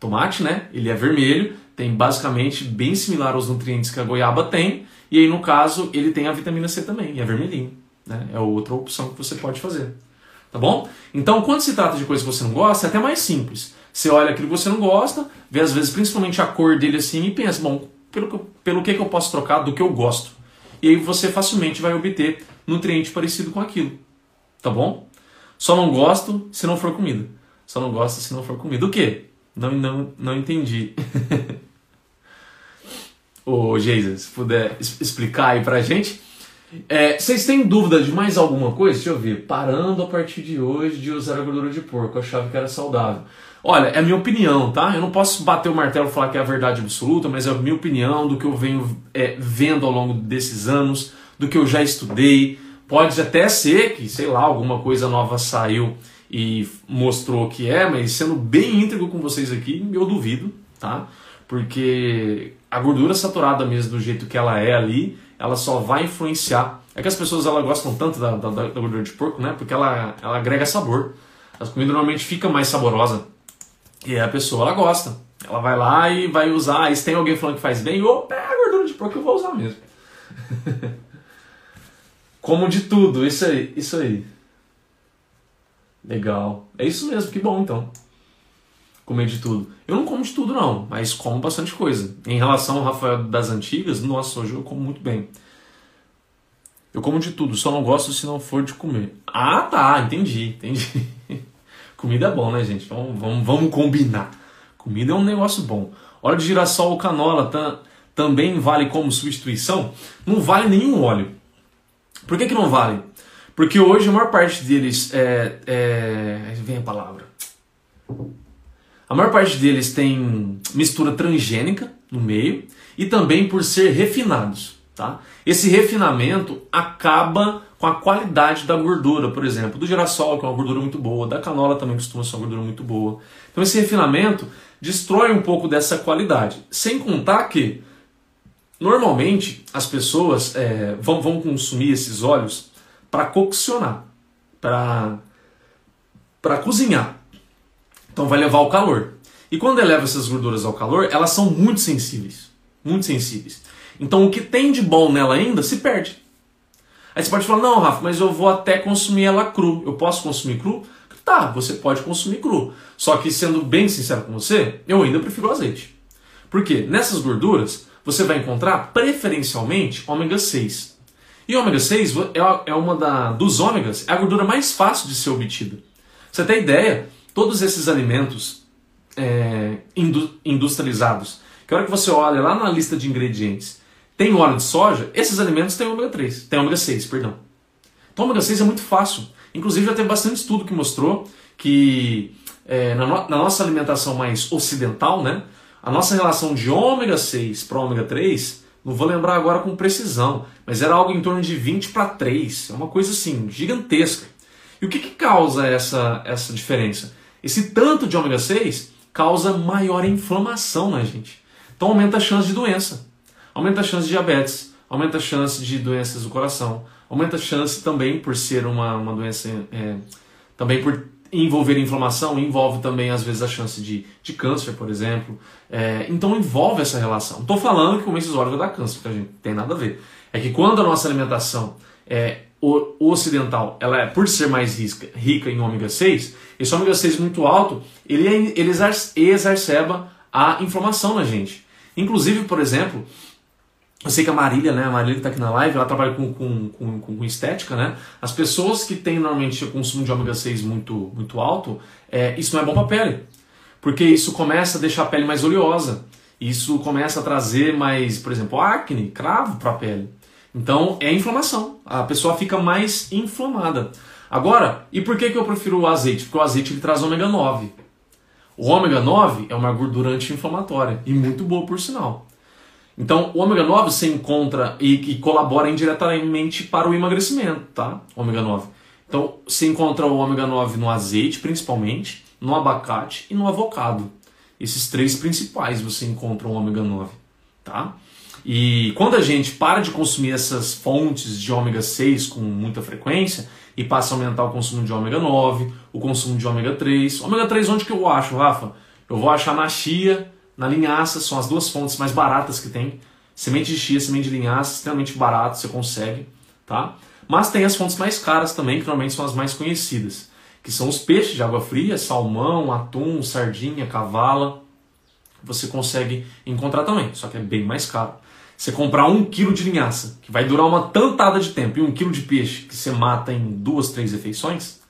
Tomate, né? Ele é vermelho, tem basicamente bem similar aos nutrientes que a goiaba tem, e aí no caso ele tem a vitamina C também, e é vermelhinho. Né? É outra opção que você pode fazer. Tá bom? Então, quando se trata de coisa que você não gosta, é até mais simples. Você olha aquilo que você não gosta, vê às vezes principalmente a cor dele assim e pensa, bom, pelo que, pelo que, que eu posso trocar do que eu gosto? E aí você facilmente vai obter nutriente parecido com aquilo. Tá bom? Só não gosto se não for comida. Só não gosto se não for comida. O quê? Não, não, não entendi. Ô, Geisa, se puder explicar aí pra gente. É, vocês têm dúvida de mais alguma coisa? Deixa eu ver. Parando a partir de hoje de usar a gordura de porco, eu achava que era saudável. Olha, é a minha opinião, tá? Eu não posso bater o martelo e falar que é a verdade absoluta, mas é a minha opinião do que eu venho é, vendo ao longo desses anos, do que eu já estudei. Pode até ser que, sei lá, alguma coisa nova saiu e mostrou que é, mas sendo bem íntegro com vocês aqui, eu duvido, tá? Porque a gordura saturada mesmo do jeito que ela é ali, ela só vai influenciar. É que as pessoas ela gostam tanto da, da, da gordura de porco, né? Porque ela, ela agrega sabor. As comidas normalmente ficam mais saborosas. E a pessoa ela gosta. Ela vai lá e vai usar. E se tem alguém falando que faz bem, opa, é a gordura de porco eu vou usar mesmo. Como de tudo, isso aí, isso aí. Legal. É isso mesmo, que bom então. Comer de tudo. Eu não como de tudo não, mas como bastante coisa. Em relação ao Rafael das antigas, nossa, hoje eu como muito bem. Eu como de tudo, só não gosto se não for de comer. Ah, tá, entendi, entendi. Comida é bom, né, gente? Vamos, vamos, vamos combinar. Comida é um negócio bom. Óleo de girassol ou canola tam, também vale como substituição? Não vale nenhum óleo. Por que, que não vale? Porque hoje a maior parte deles é, é. Vem a palavra. A maior parte deles tem mistura transgênica no meio e também por ser refinados. Tá? Esse refinamento acaba com a qualidade da gordura, por exemplo, do girassol, que é uma gordura muito boa, da canola também costuma ser uma gordura muito boa. Então esse refinamento destrói um pouco dessa qualidade. Sem contar que, normalmente, as pessoas é, vão, vão consumir esses óleos para coccionar, para cozinhar. Então vai levar ao calor. E quando eleva essas gorduras ao calor, elas são muito sensíveis. Muito sensíveis. Então o que tem de bom nela ainda se perde. Aí você pode falar, não, Rafa, mas eu vou até consumir ela cru. Eu posso consumir cru? Tá, você pode consumir cru. Só que, sendo bem sincero com você, eu ainda prefiro o azeite. Por quê? Nessas gorduras, você vai encontrar preferencialmente ômega 6. E ômega 6 é, é uma da, dos ômegas, é a gordura mais fácil de ser obtida. Você tem ideia? Todos esses alimentos é, industrializados, que a hora que você olha lá na lista de ingredientes, tem óleo de soja, esses alimentos têm ômega 3, tem ômega 6, perdão. Então ômega 6 é muito fácil. Inclusive já tem bastante estudo que mostrou que é, na, no, na, nossa alimentação mais ocidental, né, a nossa relação de ômega 6 para ômega 3 não vou lembrar agora com precisão, mas era algo em torno de 20 para 3. É uma coisa assim, gigantesca. E o que, que causa essa, essa diferença? Esse tanto de ômega 6 causa maior inflamação na gente. Então aumenta a chance de doença, aumenta a chance de diabetes, aumenta a chance de doenças do coração, aumenta a chance também por ser uma, uma doença, é, também por envolver inflamação, envolve também às vezes a chance de, de câncer, por exemplo. É, então envolve essa relação. Não estou falando que comer esses óleos dar câncer, porque a gente tem nada a ver. É que quando a nossa alimentação é o, ocidental, ela é por ser mais rica, rica em ômega 6, esse ômega 6 muito alto, ele, é, ele exacerba a inflamação na gente. Inclusive, por exemplo, eu sei que a Marília, né, a Marília que está aqui na live, ela trabalha com, com, com, com, estética, né? As pessoas que têm normalmente o consumo de ômega 6 muito, muito alto, é, isso não é bom para a pele. Porque isso começa a deixar a pele mais oleosa. Isso começa a trazer mais, por exemplo, acne, cravo para a pele. Então é inflamação. A pessoa fica mais inflamada. Agora, e por que, que eu prefiro o azeite? Porque o azeite ele traz ômega 9. O ômega 9 é uma gordura anti-inflamatória e muito boa por sinal. Então, o ômega 9 você encontra e, e colabora indiretamente para o emagrecimento, tá? Ômega 9. Então, você encontra o ômega 9 no azeite, principalmente, no abacate e no avocado. Esses três principais você encontra o ômega 9, tá? E quando a gente para de consumir essas fontes de ômega 6 com muita frequência e passa a aumentar o consumo de ômega 9, o consumo de ômega 3. Ômega 3 onde que eu acho, Rafa? Eu vou achar na chia, na linhaça, são as duas fontes mais baratas que tem. Semente de chia, semente de linhaça, extremamente barato, você consegue, tá? Mas tem as fontes mais caras também, que normalmente são as mais conhecidas, que são os peixes de água fria, salmão, atum, sardinha, cavala. Você consegue encontrar também, só que é bem mais caro. Você comprar um quilo de linhaça, que vai durar uma tantada de tempo, e um quilo de peixe, que você mata em duas, três refeições,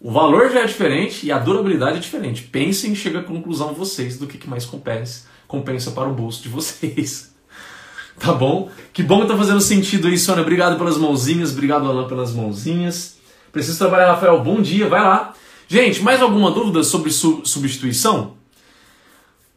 o valor já é diferente e a durabilidade é diferente. Pensem e cheguem à conclusão vocês do que mais compensa, compensa para o bolso de vocês. Tá bom? Que bom que tá fazendo sentido aí, Sônia. Obrigado pelas mãozinhas, obrigado, Alan, pelas mãozinhas. Preciso trabalhar, Rafael. Bom dia, vai lá. Gente, mais alguma dúvida sobre substituição?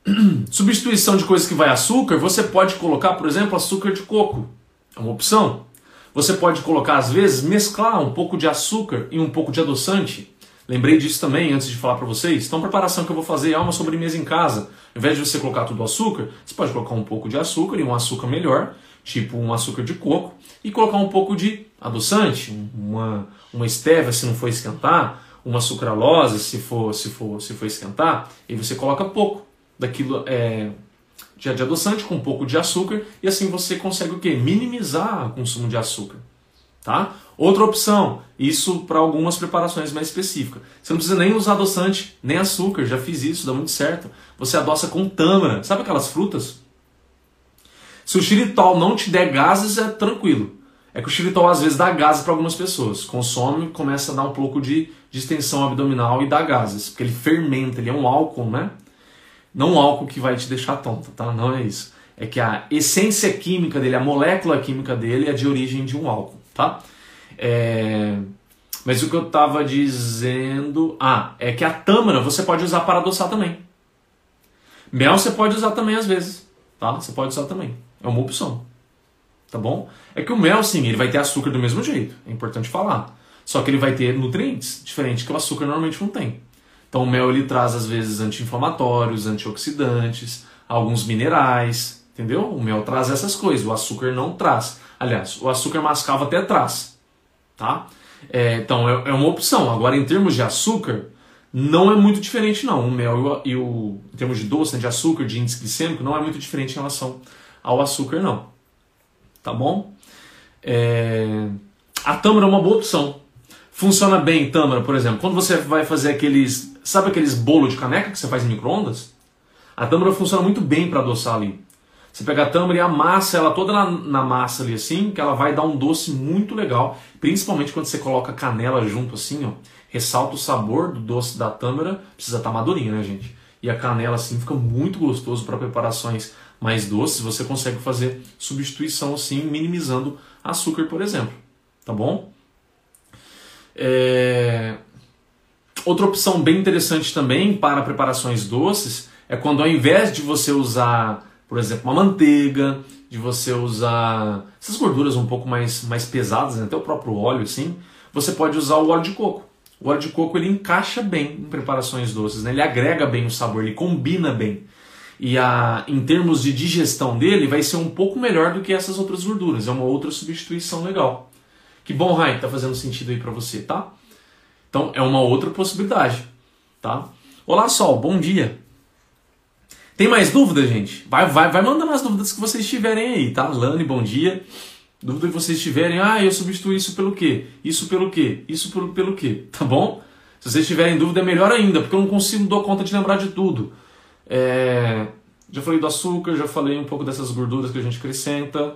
Substituição de coisas que vai açúcar, você pode colocar, por exemplo, açúcar de coco. É uma opção. Você pode colocar, às vezes, mesclar um pouco de açúcar e um pouco de adoçante. Lembrei disso também antes de falar para vocês. Então, a preparação que eu vou fazer é uma sobremesa em casa. Ao invés de você colocar tudo açúcar, você pode colocar um pouco de açúcar e um açúcar melhor, tipo um açúcar de coco, e colocar um pouco de adoçante, uma, uma estévia se não for esquentar, uma sucralose se for, se for, se for esquentar, e você coloca pouco daquilo é, de, adoçante com um pouco de açúcar e assim você consegue o quê? Minimizar o consumo de açúcar. Tá? Outra opção, isso para algumas preparações mais específicas. Você não precisa nem usar adoçante, nem açúcar, já fiz isso, dá muito certo. Você adoça com tâmara, sabe aquelas frutas? Se o xilitol não te der gases, é tranquilo. É que o xilitol às vezes dá gases para algumas pessoas. Consome, começa a dar um pouco de distensão abdominal e dá gases, porque ele fermenta, ele é um álcool, né? Não álcool que vai te deixar tonto, tá? Não é isso. É que a essência química dele, a molécula química dele é de origem de um álcool, tá? É... Mas o que eu estava dizendo. Ah, é que a tâmara você pode usar para adoçar também. Mel você pode usar também às vezes, tá? Você pode usar também. É uma opção. Tá bom? É que o mel, sim, ele vai ter açúcar do mesmo jeito. É importante falar. Só que ele vai ter nutrientes diferentes que o açúcar normalmente não tem. Então o mel ele traz às vezes anti-inflamatórios, antioxidantes, alguns minerais, entendeu? O mel traz essas coisas, o açúcar não traz. Aliás, o açúcar mascavo até traz, tá? É, então é, é, uma opção. Agora em termos de açúcar, não é muito diferente não. O mel e o, em termos de doce, né, de açúcar, de índice glicêmico, não é muito diferente em relação ao açúcar não. Tá bom? É... A tâmara é uma boa opção. Funciona bem tâmara, por exemplo, quando você vai fazer aqueles Sabe aqueles bolo de caneca que você faz em micro-ondas? A tâmara funciona muito bem para adoçar ali. Você pega a tâmara e amassa ela toda na, na, massa ali assim, que ela vai dar um doce muito legal. Principalmente quando você coloca canela junto assim, ó. Ressalta o sabor do doce da tâmara. Precisa estar tá madurinha, né, gente? E a canela assim fica muito gostoso para preparações mais doces. Você consegue fazer substituição assim, minimizando açúcar, por exemplo. Tá bom? É... Outra opção bem interessante também para preparações doces é quando ao invés de você usar, por exemplo, uma manteiga, de você usar essas gorduras um pouco mais, mais pesadas, né? até o próprio óleo assim, você pode usar o óleo de coco. O óleo de coco ele encaixa bem em preparações doces, né? ele agrega bem o sabor, ele combina bem. E a, em termos de digestão dele, vai ser um pouco melhor do que essas outras gorduras. É uma outra substituição legal. Que bom, Rai, tá fazendo sentido aí para você, tá? Então é uma outra possibilidade, tá? Olá, Sol, bom dia. Tem mais dúvida, gente? Vai, vai, vai mandando as dúvidas que vocês tiverem aí, tá? Lani, bom dia. Dúvida que vocês tiverem, ah, eu substituo isso pelo quê? Isso pelo quê? Isso pelo, pelo quê? Tá bom? Se vocês tiverem dúvida, é melhor ainda, porque eu não consigo dar conta de lembrar de tudo. É... Já falei do açúcar, já falei um pouco dessas gorduras que a gente acrescenta.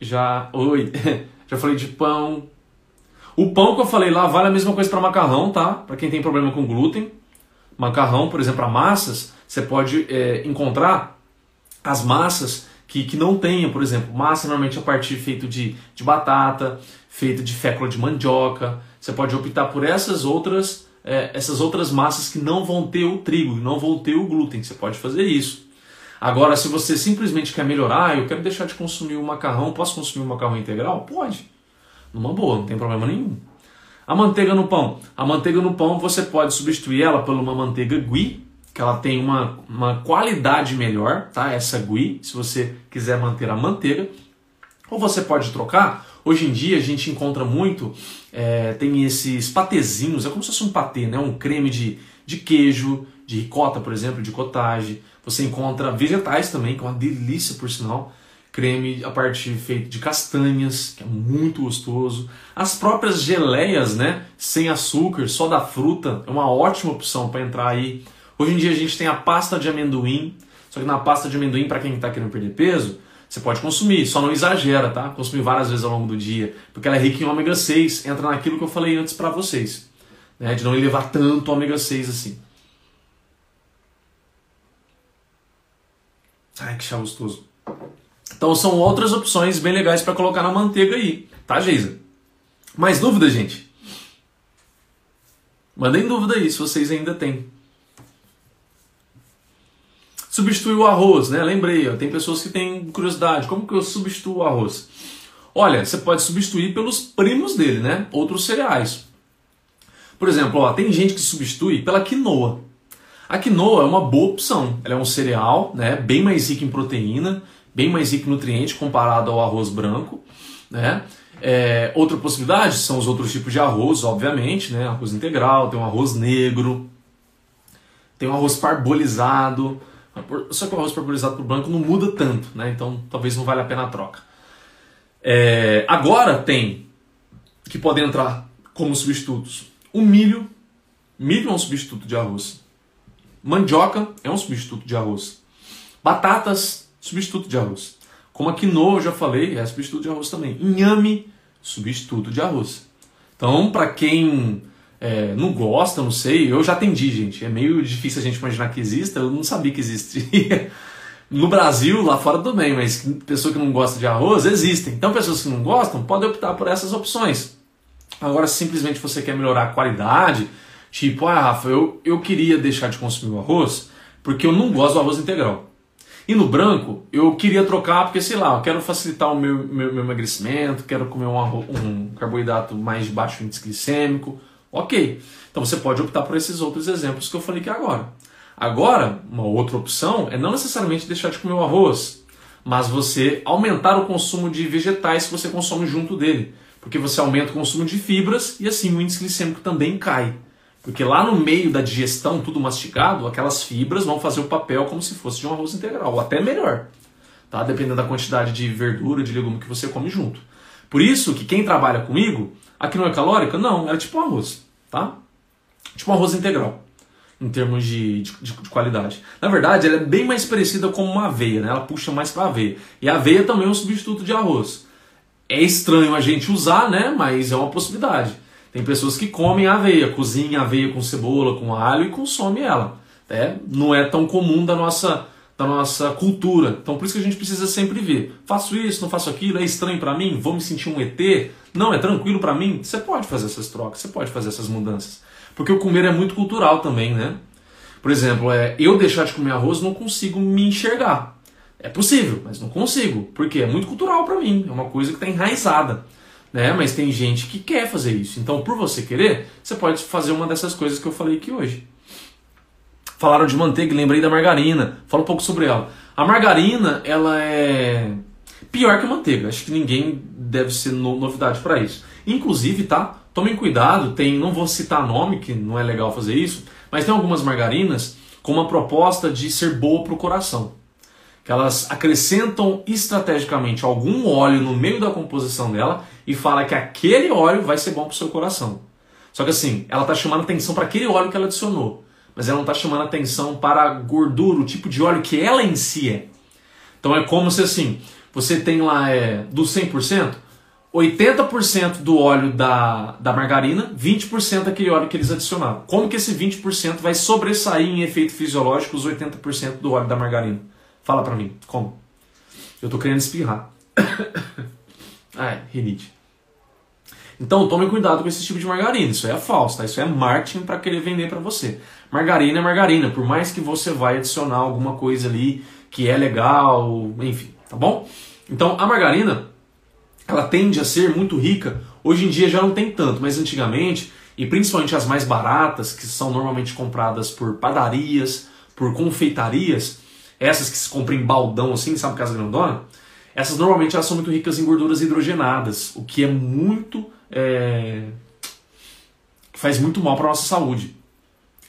Já. Oi! já falei de pão, o pão que eu falei lá vale a mesma coisa para macarrão, tá? Para quem tem problema com glúten. Macarrão, por exemplo, para massas, você pode é, encontrar as massas que, que não tenham, por exemplo, massa normalmente a partir feito de, de batata, feita de fécula de mandioca. Você pode optar por essas outras é, essas outras massas que não vão ter o trigo, não vão ter o glúten. Você pode fazer isso. Agora, se você simplesmente quer melhorar, eu quero deixar de consumir o macarrão, posso consumir o macarrão integral? Pode. Numa boa, não tem problema nenhum. A manteiga no pão. A manteiga no pão você pode substituir ela por uma manteiga ghee, que ela tem uma, uma qualidade melhor, tá? Essa ghee, se você quiser manter a manteiga. Ou você pode trocar. Hoje em dia a gente encontra muito, é, tem esses patezinhos, é como se fosse um patê, né? Um creme de, de queijo, de ricota, por exemplo, de cottage. Você encontra vegetais também, que é uma delícia por sinal creme a partir feito de castanhas, que é muito gostoso. As próprias geleias, né, sem açúcar, só da fruta, é uma ótima opção para entrar aí. Hoje em dia a gente tem a pasta de amendoim, só que na pasta de amendoim, para quem está querendo perder peso, você pode consumir, só não exagera, tá? Consumir várias vezes ao longo do dia, porque ela é rica em ômega 6, entra naquilo que eu falei antes para vocês, né, de não elevar tanto ômega 6 assim. Ai, que chá gostoso. Então são outras opções bem legais para colocar na manteiga aí, tá, Geisa? Mais dúvida, gente? Mandem dúvida aí se vocês ainda têm. Substituir o arroz, né? Lembrei, ó, tem pessoas que têm curiosidade. Como que eu substituo o arroz? Olha, você pode substituir pelos primos dele, né? Outros cereais. Por exemplo, ó, tem gente que substitui pela quinoa. A quinoa é uma boa opção. Ela é um cereal, né? Bem mais rico em proteína bem mais rico em nutrientes comparado ao arroz branco, né? É, outra possibilidade são os outros tipos de arroz, obviamente, né? Arroz integral, tem um arroz negro, tem um arroz parbolizado. Só que o arroz parbolizado para o branco não muda tanto, né? Então talvez não valha a pena a troca. É, agora tem que podem entrar como substitutos o milho. Milho é um substituto de arroz. Mandioca é um substituto de arroz. Batatas substituto de arroz. Como a quinoa, eu já falei, é substituto de arroz também. Inhame, substituto de arroz. Então, para quem é, não gosta, não sei, eu já atendi, gente. É meio difícil a gente imaginar que exista, eu não sabia que existia. No Brasil, lá fora também, mas pessoa que não gosta de arroz, existem. Então, pessoas que não gostam podem optar por essas opções. Agora, simplesmente você quer melhorar a qualidade, tipo, ah, Rafa, eu, eu queria deixar de consumir o arroz porque eu não gosto do arroz integral. E no branco, eu queria trocar porque, sei lá, eu quero facilitar o meu, meu, meu emagrecimento, quero comer um, um carboidrato mais de baixo índice glicêmico. Ok. Então você pode optar por esses outros exemplos que eu falei aqui agora. Agora, uma outra opção é não necessariamente deixar de comer o arroz, mas você aumentar o consumo de vegetais que você consome junto dele. Porque você aumenta o consumo de fibras e assim o índice glicêmico também cai. Porque lá no meio da digestão, tudo mastigado, aquelas fibras vão fazer o papel como se fosse de um arroz integral, ou até melhor, tá? dependendo da quantidade de verdura, de legume que você come junto. Por isso que quem trabalha comigo, aqui não é calórica? Não, é tipo um arroz, tá? Tipo um arroz integral, em termos de, de, de qualidade. Na verdade, ela é bem mais parecida com uma aveia, né? ela puxa mais para aveia. E a aveia também é um substituto de arroz. É estranho a gente usar, né? mas é uma possibilidade. Tem pessoas que comem aveia, cozinham aveia com cebola, com alho e consomem ela. É, não é tão comum da nossa, da nossa cultura. Então por isso que a gente precisa sempre ver. Faço isso, não faço aquilo, é estranho para mim, vou me sentir um ET. Não, é tranquilo para mim. Você pode fazer essas trocas, você pode fazer essas mudanças. Porque o comer é muito cultural também, né? Por exemplo, é, eu deixar de comer arroz não consigo me enxergar. É possível, mas não consigo. Porque é muito cultural para mim, é uma coisa que está enraizada né? Mas tem gente que quer fazer isso. Então, por você querer, você pode fazer uma dessas coisas que eu falei aqui hoje. Falaram de manteiga, lembrei da margarina. Fala um pouco sobre ela. A margarina, ela é pior que a manteiga. Acho que ninguém deve ser no, novidade para isso. Inclusive, tá? Tomem cuidado, tem, não vou citar nome, que não é legal fazer isso, mas tem algumas margarinas com uma proposta de ser boa para o coração que elas acrescentam estrategicamente algum óleo no meio da composição dela e fala que aquele óleo vai ser bom para o seu coração. Só que assim, ela está chamando atenção para aquele óleo que ela adicionou, mas ela não está chamando atenção para a gordura, o tipo de óleo que ela em si é. Então é como se assim, você tem lá é, do 100%, 80% do óleo da, da margarina, 20% daquele óleo que eles adicionaram. Como que esse 20% vai sobressair em efeito fisiológico os 80% do óleo da margarina? Fala pra mim, como? Eu tô querendo espirrar. Ai, rinite. Então tome cuidado com esse tipo de margarina. Isso é falso, tá? Isso é marketing para querer vender para você. Margarina é margarina, por mais que você vai adicionar alguma coisa ali que é legal, enfim, tá bom? Então a margarina ela tende a ser muito rica. Hoje em dia já não tem tanto, mas antigamente, e principalmente as mais baratas, que são normalmente compradas por padarias, por confeitarias, essas que se compram em baldão assim, sabe, casa grandona, essas normalmente elas são muito ricas em gorduras hidrogenadas, o que é muito. É, faz muito mal para nossa saúde.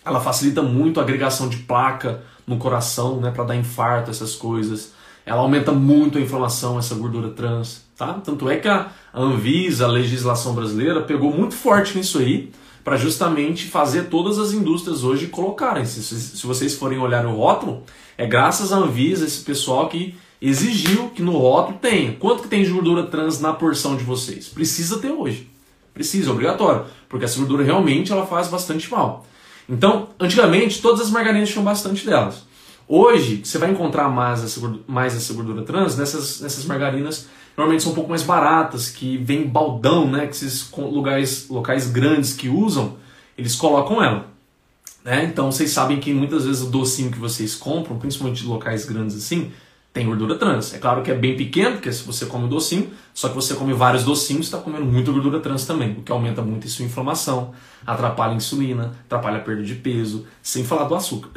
Ela facilita muito a agregação de placa no coração, né, para dar infarto, essas coisas. Ela aumenta muito a inflamação, essa gordura trans, tá? Tanto é que a Anvisa, a legislação brasileira, pegou muito forte nisso aí, para justamente fazer todas as indústrias hoje colocarem. Se, se vocês forem olhar o rótulo, é graças à Anvisa, esse pessoal que exigiu que no rótulo tenha. Quanto que tem de gordura trans na porção de vocês? Precisa ter hoje. Precisa, é obrigatório. Porque essa gordura realmente ela faz bastante mal. Então, antigamente, todas as margarinas tinham bastante delas. Hoje, você vai encontrar mais essa, gordura, mais essa gordura trans nessas, nessas margarinas, normalmente são um pouco mais baratas, que vem baldão, né? Que esses lugares, locais grandes que usam, eles colocam ela. Né? Então, vocês sabem que muitas vezes o docinho que vocês compram, principalmente de locais grandes assim, tem gordura trans. É claro que é bem pequeno, porque se você come docinho, só que você come vários docinhos, está comendo muita gordura trans também, o que aumenta muito a sua inflamação, atrapalha a insulina, atrapalha a perda de peso, sem falar do açúcar.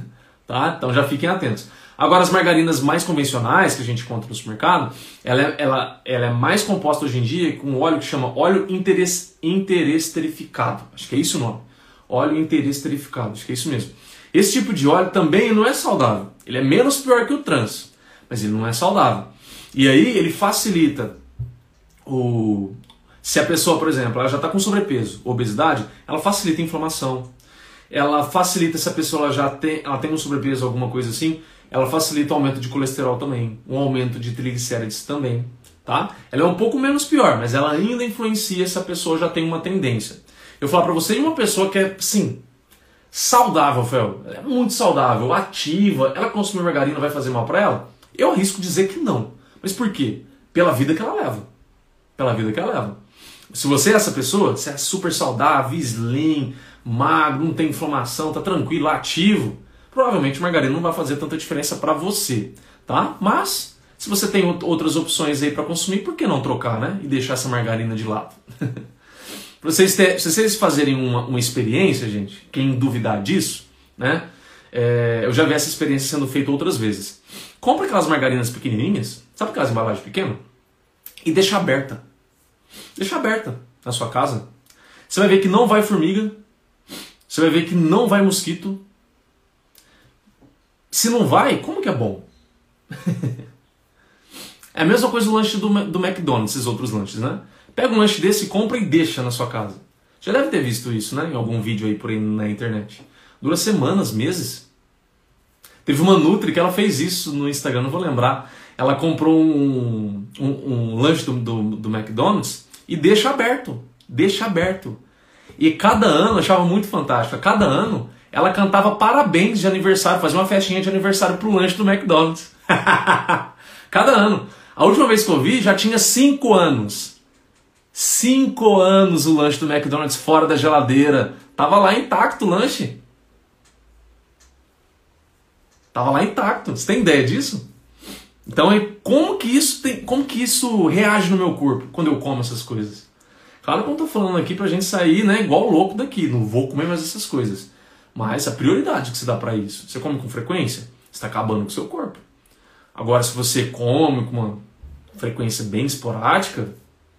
tá? Então já fiquem atentos. Agora, as margarinas mais convencionais que a gente encontra no supermercado, ela é, ela, ela é mais composta hoje em dia com óleo que chama óleo interesterificado. Acho que é isso o nome. Óleo interesterificado, acho que é isso mesmo. Esse tipo de óleo também não é saudável. Ele é menos pior que o trans mas ele não é saudável. E aí ele facilita o. Se a pessoa, por exemplo, ela já está com sobrepeso, obesidade, ela facilita a inflamação. Ela facilita se a pessoa já tem, ela tem um sobrepeso, alguma coisa assim, ela facilita o aumento de colesterol também, um aumento de triglicérides também, tá? Ela é um pouco menos pior, mas ela ainda influencia se a pessoa já tem uma tendência. Eu falo para você, uma pessoa que é, sim, saudável, Fel, é muito saudável, ativa, ela consumir margarina vai fazer mal para ela? Eu arrisco dizer que não. Mas por quê? Pela vida que ela leva. Pela vida que ela leva. Se você é essa pessoa, você é super saudável, slim, magro, não tem inflamação, tá tranquilo, ativo, provavelmente margarina não vai fazer tanta diferença para você, tá? Mas se você tem outras opções aí para consumir, por que não trocar, né? E deixar essa margarina de lado. para vocês, ter, se vocês fazerem uma, uma experiência, gente, quem duvidar disso, né? É, eu já vi essa experiência sendo feita outras vezes. Compra aquelas margarinas pequenininhas, sabe aquelas embalagens pequenas? E deixa aberta. Deixa aberta na sua casa. Você vai ver que não vai formiga. Você vai ver que não vai mosquito. Se não vai, como que é bom? é a mesma coisa do lanche do, do McDonald's, esses outros lanches, né? Pega um lanche desse, compra e deixa na sua casa. Já deve ter visto isso, né? Em algum vídeo aí por aí na internet. Dura semanas, meses. Teve uma Nutri que ela fez isso no Instagram, não vou lembrar. Ela comprou um, um, um lanche do, do, do, McDonald's e deixa aberto. Deixa aberto. E cada ano, eu achava muito fantástico, cada ano ela cantava parabéns de aniversário, fazia uma festinha de aniversário pro lanche do McDonald's. cada ano. A última vez que eu vi já tinha cinco anos. Cinco anos o lanche do McDonald's fora da geladeira. Tava lá intacto o lanche. Tava lá intacto. Você tem ideia disso? Então, como que isso tem, como que isso reage no meu corpo quando eu como essas coisas? Claro que eu não tô falando aqui pra gente sair, né, igual louco daqui, não vou comer mais essas coisas. Mas a prioridade que você dá para isso, você come com frequência, está acabando com o seu corpo. Agora, se você come com uma frequência bem esporádica,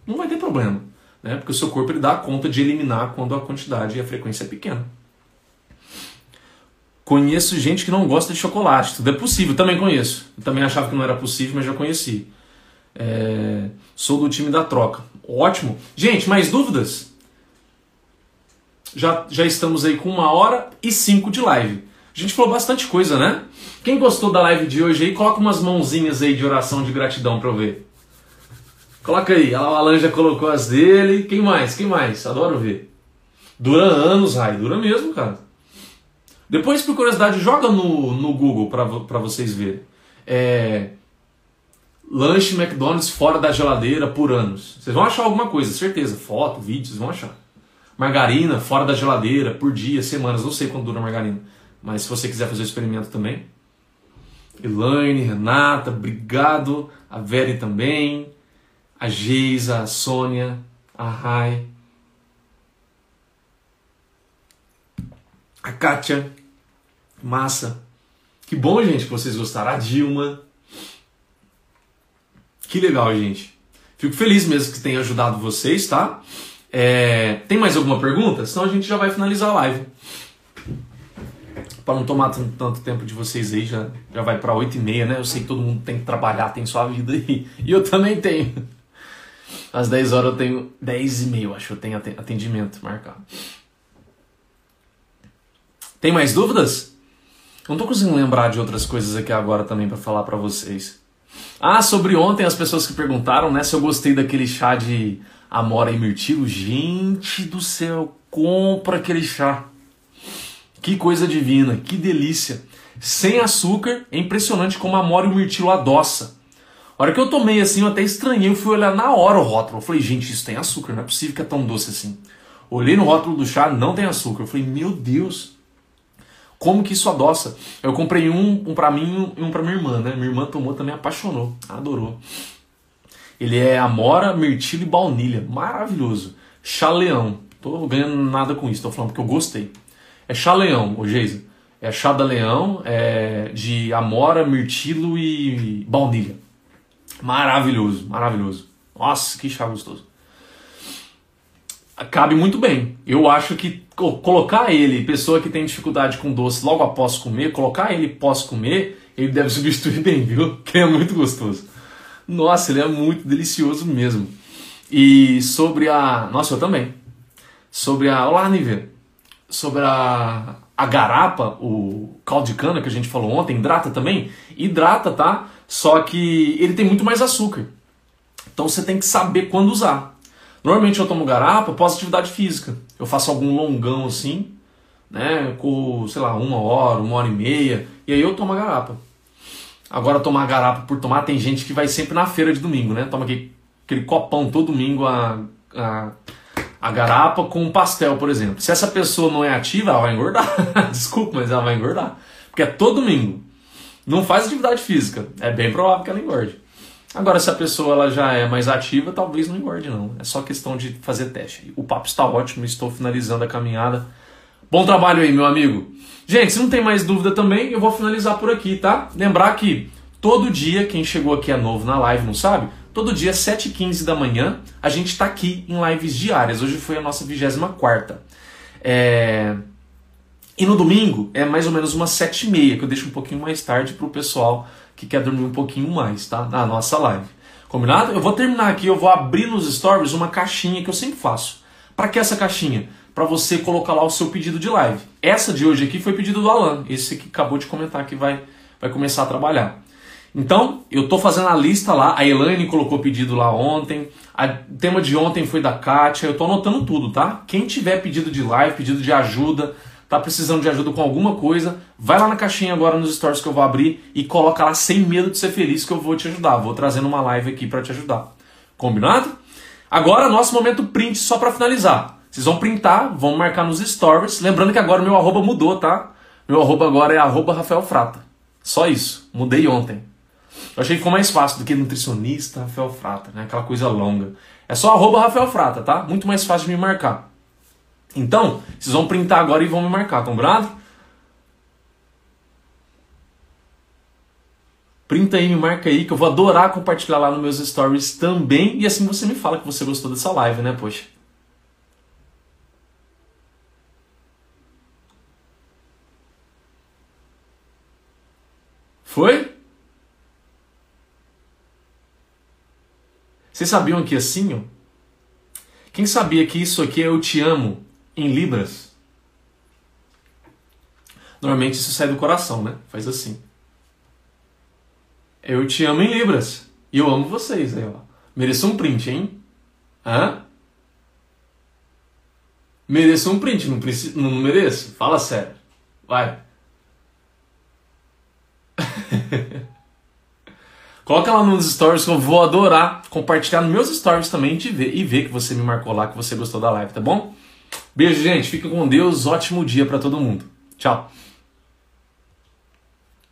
não vai ter problema, né? Porque o seu corpo ele dá conta de eliminar quando a quantidade e a frequência é pequena. Conheço gente que não gosta de chocolate. Tudo é possível, também conheço. Também achava que não era possível, mas já conheci. É... Sou do time da troca. Ótimo. Gente, mais dúvidas? Já, já estamos aí com uma hora e cinco de live. A gente falou bastante coisa, né? Quem gostou da live de hoje aí, coloca umas mãozinhas aí de oração de gratidão para eu ver. Coloca aí. A Alan já colocou as dele. Quem mais? Quem mais? Adoro ver. Dura anos, Rai. Dura mesmo, cara. Depois, por curiosidade, joga no, no Google para vocês verem. É, Lanche McDonald's fora da geladeira por anos. Vocês vão achar alguma coisa, certeza. Foto, vídeo, vocês vão achar. Margarina fora da geladeira por dia, semanas. Não sei quanto dura a margarina. Mas se você quiser fazer o experimento também. Elaine, Renata, obrigado. A Veri também. A Geisa, a Sônia, a Rai. A Kátia. Massa. Que bom, gente, que vocês gostaram. A Dilma. Que legal, gente. Fico feliz mesmo que tenha ajudado vocês, tá? É... Tem mais alguma pergunta? Senão a gente já vai finalizar a live. Para não tomar tanto tempo de vocês aí, já, já vai para 8 e meia, né? Eu sei que todo mundo tem que trabalhar, tem sua vida aí. E eu também tenho. Às 10 horas eu tenho 10 e meia, acho eu tenho atendimento marcado. Tem mais dúvidas? Não tô conseguindo lembrar de outras coisas aqui agora também para falar para vocês. Ah, sobre ontem as pessoas que perguntaram, né, se eu gostei daquele chá de amora e mirtilo. Gente do céu, compra aquele chá. Que coisa divina, que delícia. Sem açúcar, é impressionante como a amora e o mirtilo adoça. A hora que eu tomei assim, eu até estranhei, eu fui olhar na hora o rótulo. Eu falei, gente, isso tem açúcar, não é possível que é tão doce assim. Olhei no rótulo do chá, não tem açúcar. Eu falei, meu Deus, como que isso adoça? Eu comprei um, um para mim e um para minha irmã, né? Minha irmã tomou também, apaixonou, adorou. Ele é amora, mirtilo e baunilha. Maravilhoso. Chaleão. Tô ganhando nada com isso, tô falando porque eu gostei. É chaleão, o Geisa. É chá da leão, é de amora, mirtilo e baunilha. Maravilhoso, maravilhoso. Nossa, que chá gostoso cabe muito bem. Eu acho que colocar ele, pessoa que tem dificuldade com doce logo após comer, colocar ele pós comer, ele deve substituir bem, viu? Que é muito gostoso. Nossa, ele é muito delicioso mesmo. E sobre a. Nossa, eu também. Sobre a. Olá, Nívia. Sobre a, a garapa, o caldo de cana que a gente falou ontem, hidrata também? Hidrata, tá? Só que ele tem muito mais açúcar. Então você tem que saber quando usar. Normalmente eu tomo garapa pós atividade física. Eu faço algum longão assim, né, com, sei lá, uma hora, uma hora e meia, e aí eu tomo a garapa. Agora tomar garapa por tomar, tem gente que vai sempre na feira de domingo, né? Toma aquele, aquele copão todo domingo a, a, a garapa com pastel, por exemplo. Se essa pessoa não é ativa, ela vai engordar. Desculpa, mas ela vai engordar. Porque é todo domingo. Não faz atividade física. É bem provável que ela engorde. Agora, se a pessoa ela já é mais ativa, talvez não engorde, não. É só questão de fazer teste. O papo está ótimo, estou finalizando a caminhada. Bom trabalho aí, meu amigo. Gente, se não tem mais dúvida também, eu vou finalizar por aqui, tá? Lembrar que todo dia, quem chegou aqui é novo na live, não sabe? Todo dia, 7h15 da manhã, a gente está aqui em lives diárias. Hoje foi a nossa 24 é... E no domingo é mais ou menos umas 7h30, que eu deixo um pouquinho mais tarde para o pessoal que quer dormir um pouquinho mais, tá? Na nossa live. Combinado? Eu vou terminar aqui, eu vou abrir nos stories uma caixinha que eu sempre faço. Para que essa caixinha? Para você colocar lá o seu pedido de live. Essa de hoje aqui foi pedido do Alan, esse que acabou de comentar que vai, vai começar a trabalhar. Então, eu tô fazendo a lista lá, a Elaine colocou pedido lá ontem, o tema de ontem foi da Kátia, eu tô anotando tudo, tá? Quem tiver pedido de live, pedido de ajuda, tá precisando de ajuda com alguma coisa, vai lá na caixinha agora nos stories que eu vou abrir e coloca lá sem medo de ser feliz que eu vou te ajudar. Vou trazendo uma live aqui para te ajudar. Combinado? Agora nosso momento print só para finalizar. Vocês vão printar, vão marcar nos stories. Lembrando que agora meu arroba mudou, tá? Meu arroba agora é arroba Rafael Frata. Só isso. Mudei ontem. Eu achei que ficou mais fácil do que nutricionista Rafael Frata, né? Aquela coisa longa. É só arroba Rafael Frata, tá? Muito mais fácil de me marcar. Então, vocês vão printar agora e vão me marcar, combinado? Printa aí, me marca aí, que eu vou adorar compartilhar lá nos meus stories também. E assim você me fala que você gostou dessa live, né, poxa? Foi? Vocês sabiam que assim, ó? Quem sabia que isso aqui é eu te amo em libras. Normalmente isso sai do coração, né? Faz assim. Eu te amo em libras. E eu amo vocês aí, ó. Mereço um print, hein? Hã? Mereço um print, não, preciso, não mereço? Fala sério. Vai. Coloca lá nos stories que eu vou adorar compartilhar nos meus stories também ver, e ver que você me marcou lá, que você gostou da live, tá bom? Beijo, gente. Fica com Deus. Ótimo dia para todo mundo. Tchau.